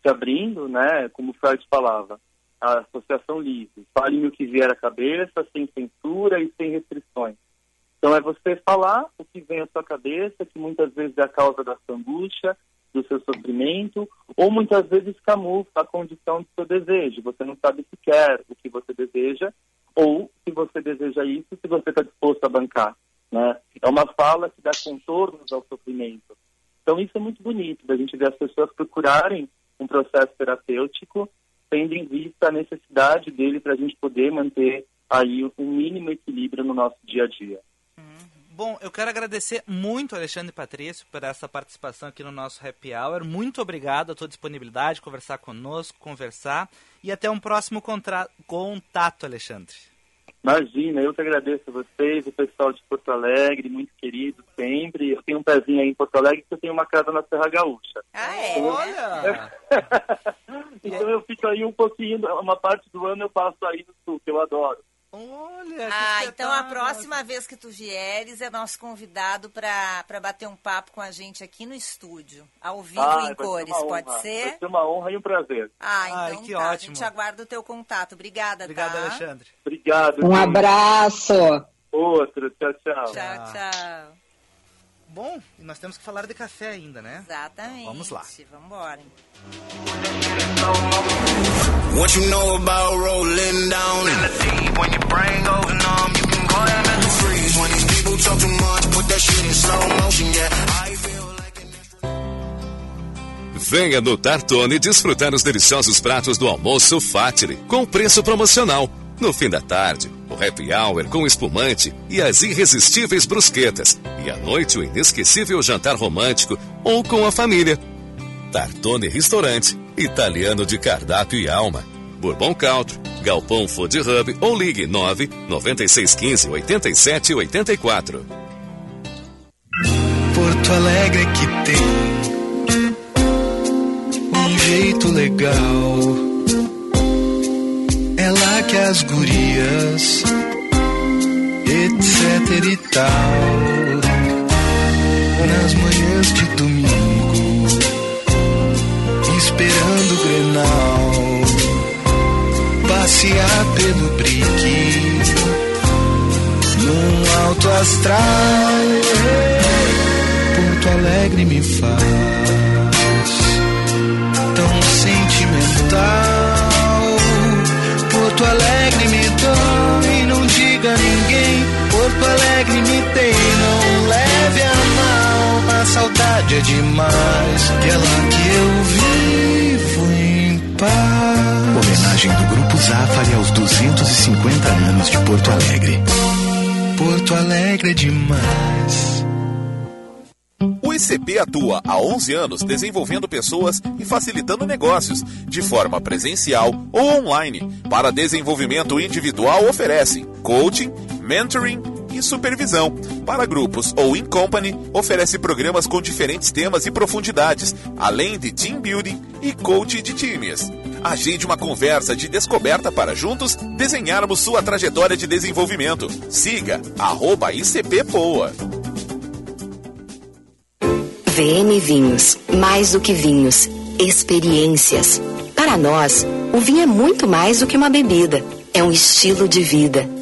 se abrindo, né? Como Freud falava, a associação livre. Fale-me o que vier à cabeça, sem censura e sem restrições. Então é você falar o que vem à sua cabeça, que muitas vezes é a causa da sua angústia, do seu sofrimento, ou muitas vezes camufla a condição do seu desejo. Você não sabe se quer o que você deseja, ou se você deseja isso, se você está disposto a bancar. Né? É uma fala que dá contornos ao sofrimento. Então isso é muito bonito, da gente ver as pessoas procurarem um processo terapêutico, tendo em vista a necessidade dele para a gente poder manter aí um mínimo equilíbrio no nosso dia a dia. Bom, eu quero agradecer muito Alexandre Patrício por essa participação aqui no nosso Happy Hour. Muito obrigado a tua disponibilidade, conversar conosco, conversar e até um próximo contato, Alexandre. Imagina, eu que agradeço a vocês, o pessoal de Porto Alegre, muito querido sempre. Eu tenho um pezinho aí em Porto Alegre porque eu tenho uma casa na Serra Gaúcha. Ah, é? Olha! [LAUGHS] Então eu fico aí um pouquinho, uma parte do ano eu passo aí no sul, que eu adoro. Olha! Ah, então a próxima vez que tu vieres é nosso convidado para bater um papo com a gente aqui no estúdio, ao vivo Ah, em ser cores, uma pode honra. ser? Vai ser uma honra e um prazer. Ah, Ai, então que tá. A ótimo. gente aguarda o teu contato. Obrigada, Obrigado, tá? Alexandre. Obrigado. Um gente. abraço. Outro, tchau, tchau. Tchau, tchau. Bom, nós temos que falar de café ainda, né? Exatamente. Vamos lá. Vamos embora. What you know about rolling down in the deep when your brain goes numb, you can freeze. When these people talk too much, put that shit in slow motion, yeah. I Venha no Tartone desfrutar os deliciosos pratos do almoço Fatile, com preço promocional. No fim da tarde, o happy hour com espumante e as irresistíveis brusquetas. E à noite, o inesquecível jantar romântico ou com a família. Tartone Restaurante, italiano de cardápio e alma. Bourbon Country, Galpão Food Hub ou ligue 9 9615 87 84. Porto Alegre que tem um jeito legal. É lá que as gurias, etc e tal, nas manhãs de domingo, esperando o Grenal, passear pelo brique, num alto astral. Porto Alegre me faz tão sentimental. Porto Alegre me dói, não diga a ninguém. Porto Alegre me tem, não leve a mal. A saudade é demais, que é que eu em paz. Homenagem do Grupo Zafari aos 250 anos de Porto Alegre. Porto Alegre é demais. O ICP atua há 11 anos desenvolvendo pessoas e facilitando negócios, de forma presencial ou online. Para desenvolvimento individual, oferece coaching, mentoring e supervisão. Para grupos ou in company, oferece programas com diferentes temas e profundidades, além de team building e coaching de times. Agende uma conversa de descoberta para juntos desenharmos sua trajetória de desenvolvimento. Siga arroba ICP Poa. VM Vinhos, mais do que vinhos, experiências. Para nós, o vinho é muito mais do que uma bebida, é um estilo de vida.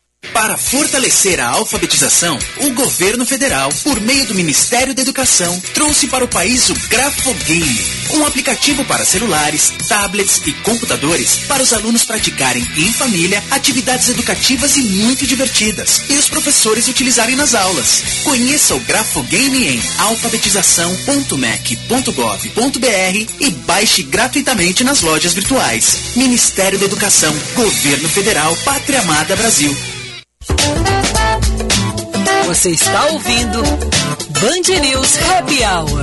Para fortalecer a alfabetização, o governo federal, por meio do Ministério da Educação, trouxe para o país o Grafogame, um aplicativo para celulares, tablets e computadores para os alunos praticarem em família atividades educativas e muito divertidas e os professores utilizarem nas aulas. Conheça o Grafogame em alfabetização.mec.gov.br e baixe gratuitamente nas lojas virtuais. Ministério da Educação, Governo Federal, Pátria Amada Brasil. Você está ouvindo Band News Happy Hour.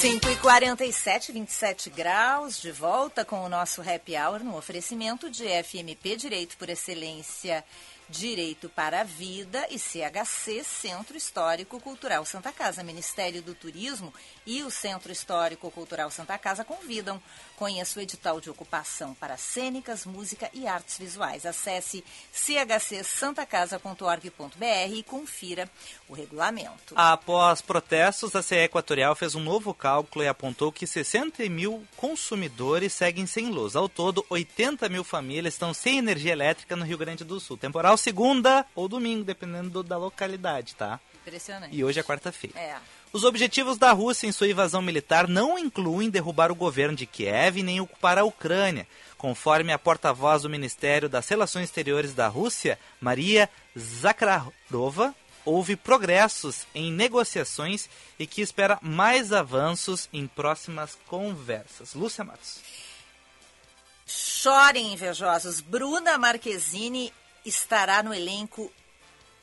5 e 47, 27 graus, de volta com o nosso Happy Hour no oferecimento de FMP Direito por Excelência, Direito para a Vida e CHC Centro Histórico Cultural Santa Casa. Ministério do Turismo e o Centro Histórico Cultural Santa Casa convidam. Conheça o edital de ocupação para cênicas, música e artes visuais. Acesse chcsantacasa.org.br e confira o regulamento. Após protestos, a CE Equatorial fez um novo cálculo e apontou que 60 mil consumidores seguem sem luz. Ao todo, 80 mil famílias estão sem energia elétrica no Rio Grande do Sul. Temporal segunda ou domingo, dependendo do- da localidade, tá? Impressionante. E hoje é quarta-feira. É. Os objetivos da Rússia em sua invasão militar não incluem derrubar o governo de Kiev nem ocupar a Ucrânia. Conforme a porta-voz do Ministério das Relações Exteriores da Rússia, Maria Zakharova, houve progressos em negociações e que espera mais avanços em próximas conversas. Lúcia Matos. Chorem invejosos. Bruna Marquezine estará no elenco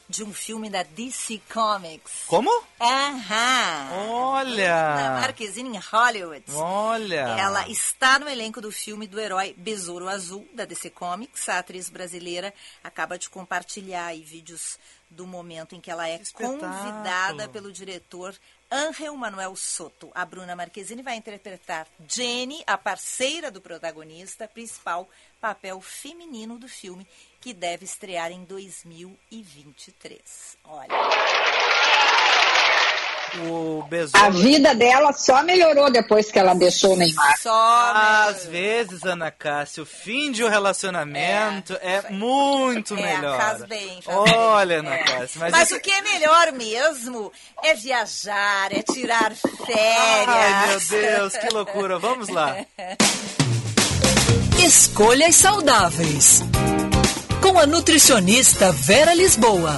de um filme da DC Comics. Como? Aham. Olha! Bruna Marquezine em Hollywood. Olha! Ela está no elenco do filme do herói Besouro Azul, da DC Comics. A atriz brasileira acaba de compartilhar aí vídeos do momento em que ela é espetáculo. convidada pelo diretor Angel Manuel Soto. A Bruna Marquezine vai interpretar Jenny, a parceira do protagonista, principal papel feminino do filme, que deve estrear em 2023. Olha. A vida dela só melhorou depois que ela deixou o Neymar. Só Às vezes, Ana Cássia, o fim de um relacionamento é, muito É, melhor. faz bem, faz Olha, bem. Ana É. Cássia, mas, Mas, isso- o que é melhor mesmo é viajar, é tirar férias. Ai, meu Deus, que loucura. Vamos lá. [LAUGHS] Escolhas saudáveis. Com a nutricionista Vera Lisboa.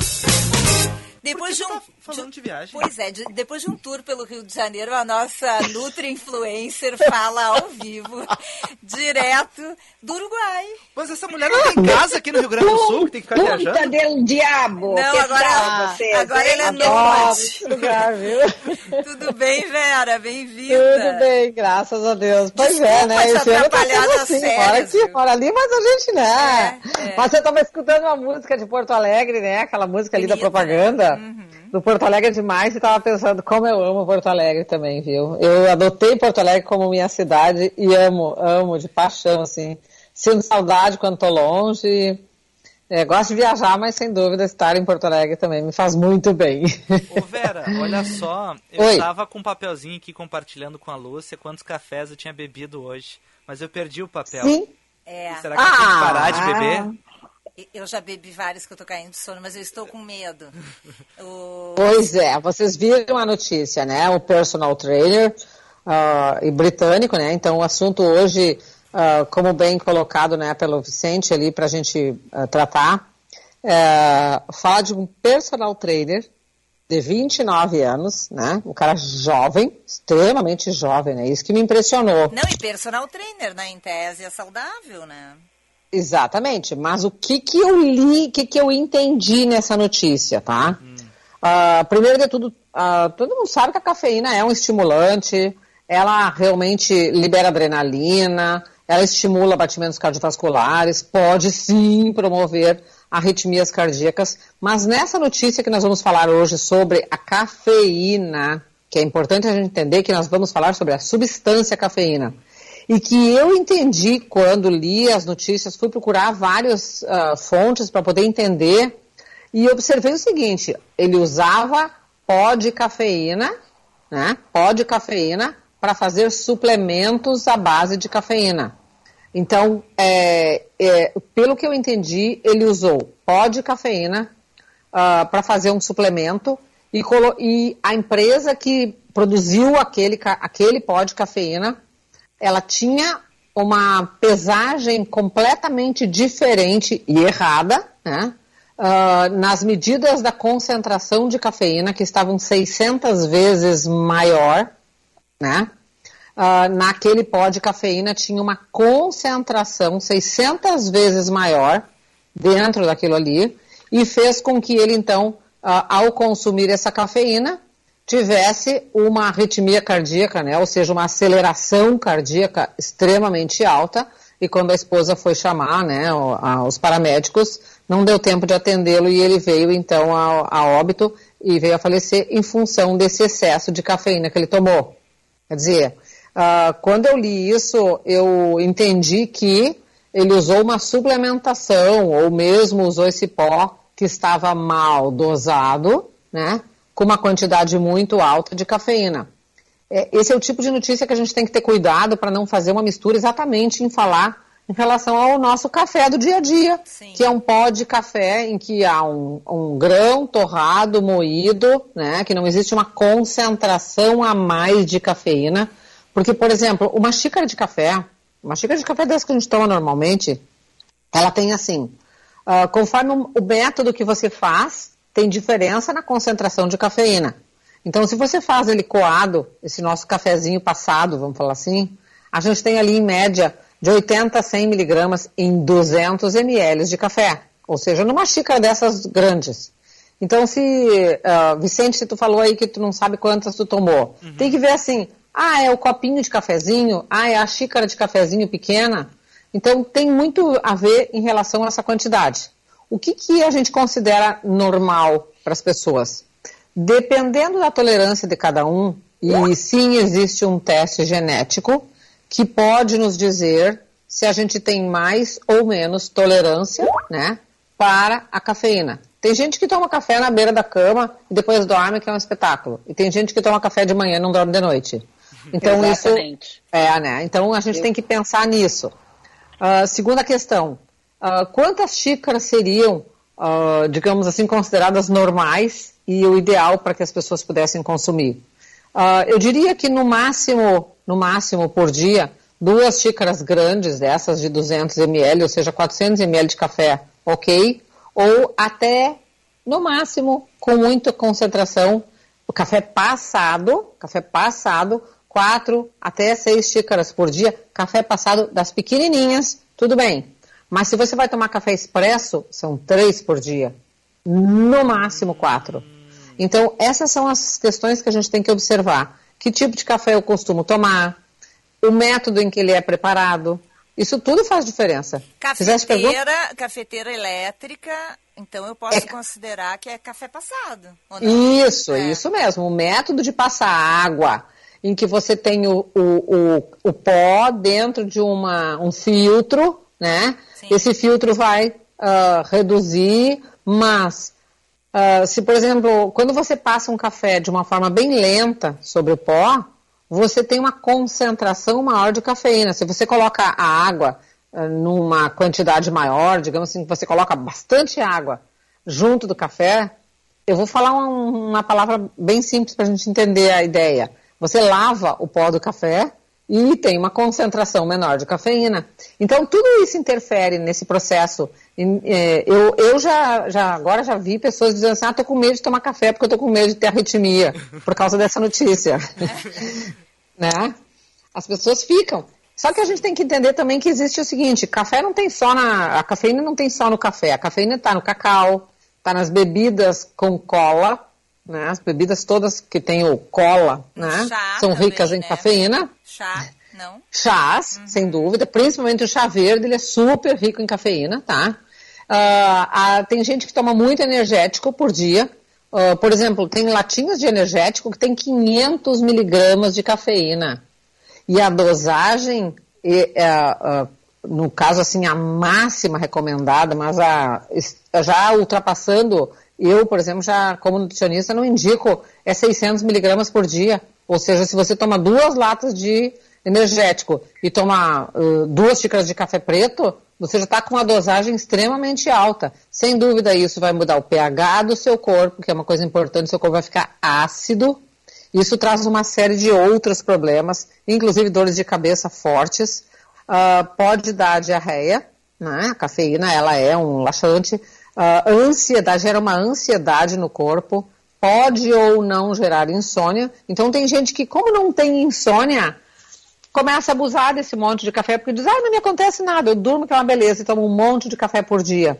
Depois de um. Falando de viagem. Pois é, de- depois de um tour pelo Rio de Janeiro, a nossa Nutri-influencer fala ao vivo, [LAUGHS] direto do Uruguai. Mas essa mulher não tem casa aqui no Rio Grande do Sul, que tem que ficar Puta viajando? del diabo! Não, que agora- tal vocês, agora ele é nômade. esse lugar, viu? [LAUGHS] Tudo bem, Vera? Bem-vinda. Tudo bem, graças a Deus. Pois Desculpa é, né? Esse ano tá sendo assim, férias, fora aqui, viu? fora ali, mas a gente, né? É, é. Mas você tava escutando uma música de Porto Alegre, né? Aquela música ali da Bonita, propaganda. Uhum. Do Porto Alegre é demais e tava pensando como eu amo Porto Alegre também, viu? Eu adotei Porto Alegre como minha cidade e amo, amo de paixão, assim. Sinto saudade quando tô longe. É, gosto de viajar, mas sem dúvida estar em Porto Alegre também me faz muito bem. Ô Vera, [LAUGHS] olha só, eu Oi. tava com um papelzinho aqui compartilhando com a Lúcia quantos cafés eu tinha bebido hoje, mas eu perdi o papel. Sim. É. Será que eu tenho que parar de Ah. beber? Eu já bebi vários que eu tô caindo de sono, mas eu estou com medo. [LAUGHS] O... Pois é, vocês viram a notícia, né? O personal trainer ah, e britânico, né? Então o assunto hoje, ah, como bem colocado, né, pelo Vicente ali para a gente ah, tratar, é, fala de um personal trainer de 29 anos, né? Um cara jovem, extremamente jovem, né? Isso que me impressionou. Não, e personal trainer, né? Em tese é saudável, né? Exatamente, mas o que que eu li, o que que eu entendi nessa notícia, tá? Ah, primeiro de tudo, ah, todo mundo sabe que a cafeína é um estimulante, ela realmente libera adrenalina, ela estimula batimentos cardiovasculares, pode sim promover arritmias cardíacas, mas nessa notícia que nós vamos falar hoje sobre a cafeína, que é importante a gente entender que nós vamos falar sobre a substância cafeína. E que eu entendi quando li as notícias, fui procurar várias ah, fontes para poder entender e observei o seguinte: ele usava pó de cafeína, né? Pó de cafeína para fazer suplementos à base de cafeína. Então, é, é, pelo que eu entendi, ele usou pó de cafeína para fazer um suplemento e, e a empresa que produziu aquele, aquele pó de cafeína, ela tinha uma pesagem completamente diferente e errada, né? ah, nas medidas da concentração de cafeína, que estavam 600 vezes maior, né? Ah, naquele pó de cafeína tinha uma concentração 600 vezes maior dentro daquilo ali e fez com que ele, então, ah, ao consumir essa cafeína, tivesse uma arritmia cardíaca, né? ou seja, uma aceleração cardíaca extremamente alta. E quando a esposa foi chamar né, os paramédicos, não deu tempo de atendê-lo e ele veio então a, a óbito e veio a falecer em função desse excesso de cafeína que ele tomou. Quer dizer, ah, quando eu li isso, eu entendi que ele usou uma suplementação ou mesmo usou esse pó que estava mal dosado, né, com uma quantidade muito alta de cafeína. É, esse é o tipo de notícia que a gente tem que ter cuidado para não fazer uma mistura exatamente em falar em relação ao nosso café do dia a dia, que é um pó de café em que há um, um grão torrado, moído, né, que não existe uma concentração a mais de cafeína. Porque, por exemplo, uma xícara de café, uma xícara de café dessa que a gente toma normalmente, ela tem assim, ah, conforme o método que você faz, tem diferença na concentração de cafeína. Então, se você faz ele coado, esse nosso cafezinho passado, vamos falar assim, a gente tem ali em média de 80 a 100 miligramas em 200 ml de café. Ou seja, numa xícara dessas grandes. Então, se, ah, Vicente, se tu falou aí que tu não sabe quantas tu tomou, tem que ver assim, ah, é o copinho de cafezinho, ah, é a xícara de cafezinho pequena. Então, tem muito a ver em relação a essa quantidade. O que, que a gente considera normal para as pessoas? Dependendo da tolerância de cada um, e sim existe um teste genético que pode nos dizer se a gente tem mais ou menos tolerância, né, para a cafeína. Tem gente que toma café na beira da cama e depois dorme, que é um espetáculo. E tem gente que toma café de manhã e não dorme de noite. Então Exatamente. isso é, né? Então a gente tem que pensar nisso. Ah, segunda questão: ah, quantas xícaras seriam, ah, digamos assim, consideradas normais e o ideal para que as pessoas pudessem consumir? Ah, eu diria que no máximo, no máximo por dia, duas xícaras grandes dessas de 200 ml, ou seja, 400 ml de café, ok? Ou até, no máximo, com muita concentração, o café passado, café passado, quatro até seis xícaras por dia, café passado das pequenininhas, tudo bem. Mas se você vai tomar café expresso, são três por dia, no máximo quatro. Então, essas são as questões que a gente tem que observar. Que tipo de café eu costumo tomar? O método em que ele é preparado. Isso tudo faz diferença. Cafeteira, cafeteira elétrica, então eu posso considerar que é café passado. Isso, isso mesmo. O método de passar água, em que você tem o, o, o, o pó dentro de uma, um filtro, né? Esse filtro vai ah, reduzir, mas ah, se, por exemplo, quando você passa um café de uma forma bem lenta sobre o pó, você tem uma concentração maior de cafeína. Se você coloca a água ah, numa quantidade maior, digamos assim, você coloca bastante água junto do café, eu vou falar um- uma palavra bem simples para a gente entender a ideia. Você lava o pó do café e tem uma concentração menor de cafeína. Então, tudo isso interfere nesse processo. Eh, Eu, eu já, já, agora já vi pessoas dizendo assim, ah, tô com medo de tomar café porque eu tô com medo de ter arritmia, por causa dessa notícia. [LAUGHS] né? As pessoas ficam. Só que a gente tem que entender também que existe o seguinte, café não tem só na. A cafeína não tem só no café, a cafeína está no cacau, está nas bebidas com cola, né? As bebidas todas que têm o cola, né? chá São também, ricas em né? cafeína. Chá, não? Chás, sem dúvida, principalmente o chá verde, ele é super rico em cafeína, tá? Ah, tem gente que toma muito energético por dia. Ah, por exemplo, tem latinhas de energético que tem 500 miligramas de cafeína. E a dosagem, e, é, no caso assim, a máxima recomendada, mas a, já ultrapassando, eu, por exemplo, já como nutricionista não indico, é 600 miligramas por dia. Ou seja, se você toma duas latas de energético e tomar uh, duas xícaras de café preto, você já está com uma dosagem extremamente alta. Sem dúvida, isso vai mudar o pH do seu corpo, que é uma coisa importante, seu corpo vai ficar ácido. Isso traz uma série de outros problemas, inclusive dores de cabeça fortes. Uh, pode dar diarreia, né? A cafeína, ela é um laxante. Uh, ansiedade, gera uma ansiedade no corpo. Pode ou não gerar insônia. Então, tem gente que, como não tem insônia, começa a abusar desse monte de café, porque diz, ah, não me acontece nada, eu durmo que é uma beleza, e tomo um monte de café por dia.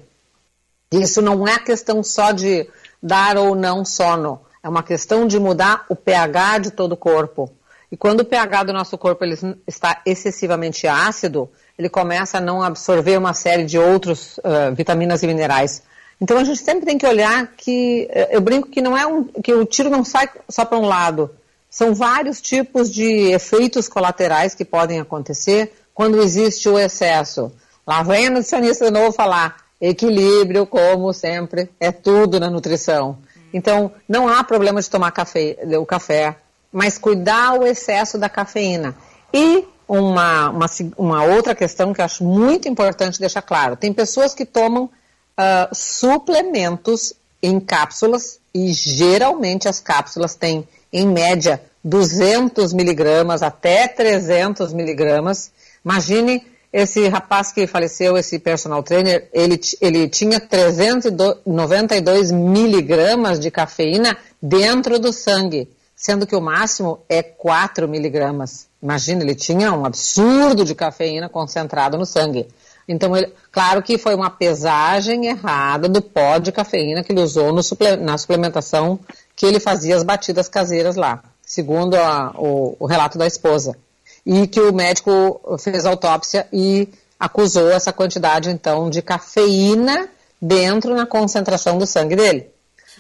Isso não é questão só de dar ou não sono, é uma questão de mudar o pH de todo o corpo. E quando o pH do nosso corpo ele está excessivamente ácido, ele começa a não absorver uma série de outros uh, vitaminas e minerais. Então a gente sempre tem que olhar que eu brinco que não é um que o tiro não sai só para um lado. São vários tipos de efeitos colaterais que podem acontecer quando existe o excesso. Lá vem a nutricionista de novo falar equilíbrio, como sempre, é tudo na nutrição. Então, não há problema de tomar café, o café, mas cuidar o excesso da cafeína. E uma, uma, uma outra questão que eu acho muito importante deixar claro: tem pessoas que tomam uh, suplementos em cápsulas e geralmente as cápsulas têm, em média, 200 miligramas até 300 miligramas. Imagine esse rapaz que faleceu, esse personal trainer, ele, ele tinha 392 miligramas de cafeína dentro do sangue, sendo que o máximo é 4 miligramas. Imagina, ele tinha um absurdo de cafeína concentrado no sangue. Então, ele, claro que foi uma pesagem errada do pó de cafeína que ele usou no, na suplementação que ele fazia as batidas caseiras lá, segundo a, o, o relato da esposa. E que o médico fez autópsia e acusou essa quantidade, então, de cafeína dentro na concentração do sangue dele.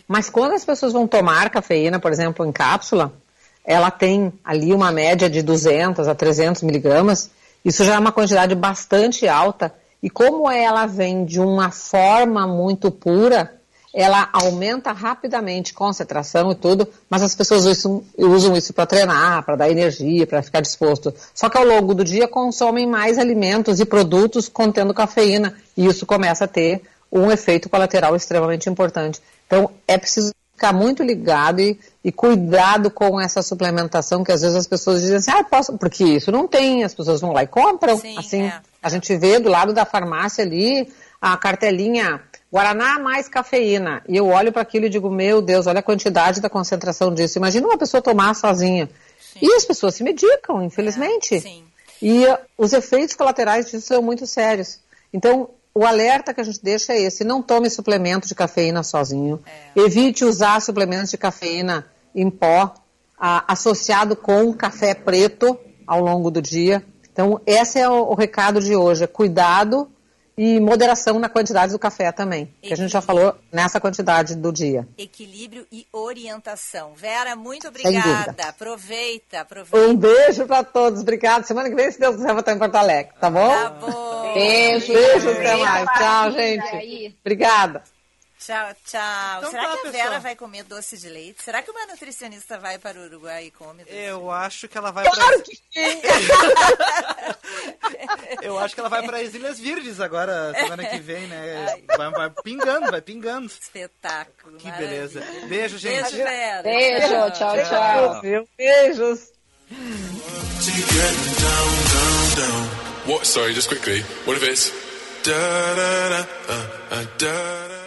Mas quando as pessoas vão tomar cafeína, por exemplo, em cápsula, ela tem ali uma média de 200 a 300 miligramas, isso já é uma quantidade bastante alta. E como ela vem de uma forma muito pura, ela aumenta rapidamente concentração e tudo, mas as pessoas usam, usam isso para treinar, para dar energia, para ficar disposto. Só que ao longo do dia consomem mais alimentos e produtos contendo cafeína, e isso começa a ter um efeito colateral extremamente importante. Então é preciso ficar muito ligado e, e, cuidado com essa suplementação, que às vezes as pessoas dizem assim, ah, posso, porque isso não tem, as pessoas vão lá e compram. Sim, assim, é. a gente vê do lado da farmácia ali a cartelinha Guaraná mais cafeína. E eu olho para aquilo e digo, meu Deus, olha a quantidade da concentração disso. Imagina uma pessoa tomar sozinha. Sim. E as pessoas se medicam, infelizmente. É, e uh, os efeitos colaterais disso são muito sérios. Então, o alerta que a gente deixa é esse: não tome suplemento de cafeína sozinho. É. Evite usar suplementos de cafeína em pó a, associado com café preto ao longo do dia. Então, esse é o, o recado de hoje: é cuidado e moderação na quantidade do café também, que a gente já falou nessa quantidade do dia. Equilíbrio e orientação. Vera, muito obrigada. Aproveita, aproveita. Um beijo para todos. Obrigada. Semana que vem, se Deus quiser, vou estar em Porto Alegre, tá bom? Tá bom. Beijo, beijo, até mais. Tchau, gente. Obrigada. Tchau, tchau. Então Será tá, que a pessoal. Vera vai comer doce de leite? Será que uma nutricionista vai para o Uruguai e come doce Eu acho que ela vai Claro pra... que sim! [LAUGHS] Eu acho que ela vai para as Ilhas Virgens agora, semana que vem, né? Vai, vai pingando, vai pingando. Espetáculo. Que beleza. Beijo, gente. Beijo, Vera. Beijo, tchau, tchau. Beijos. What? Sorry, just quickly. What if it's da da da uh, uh, da da?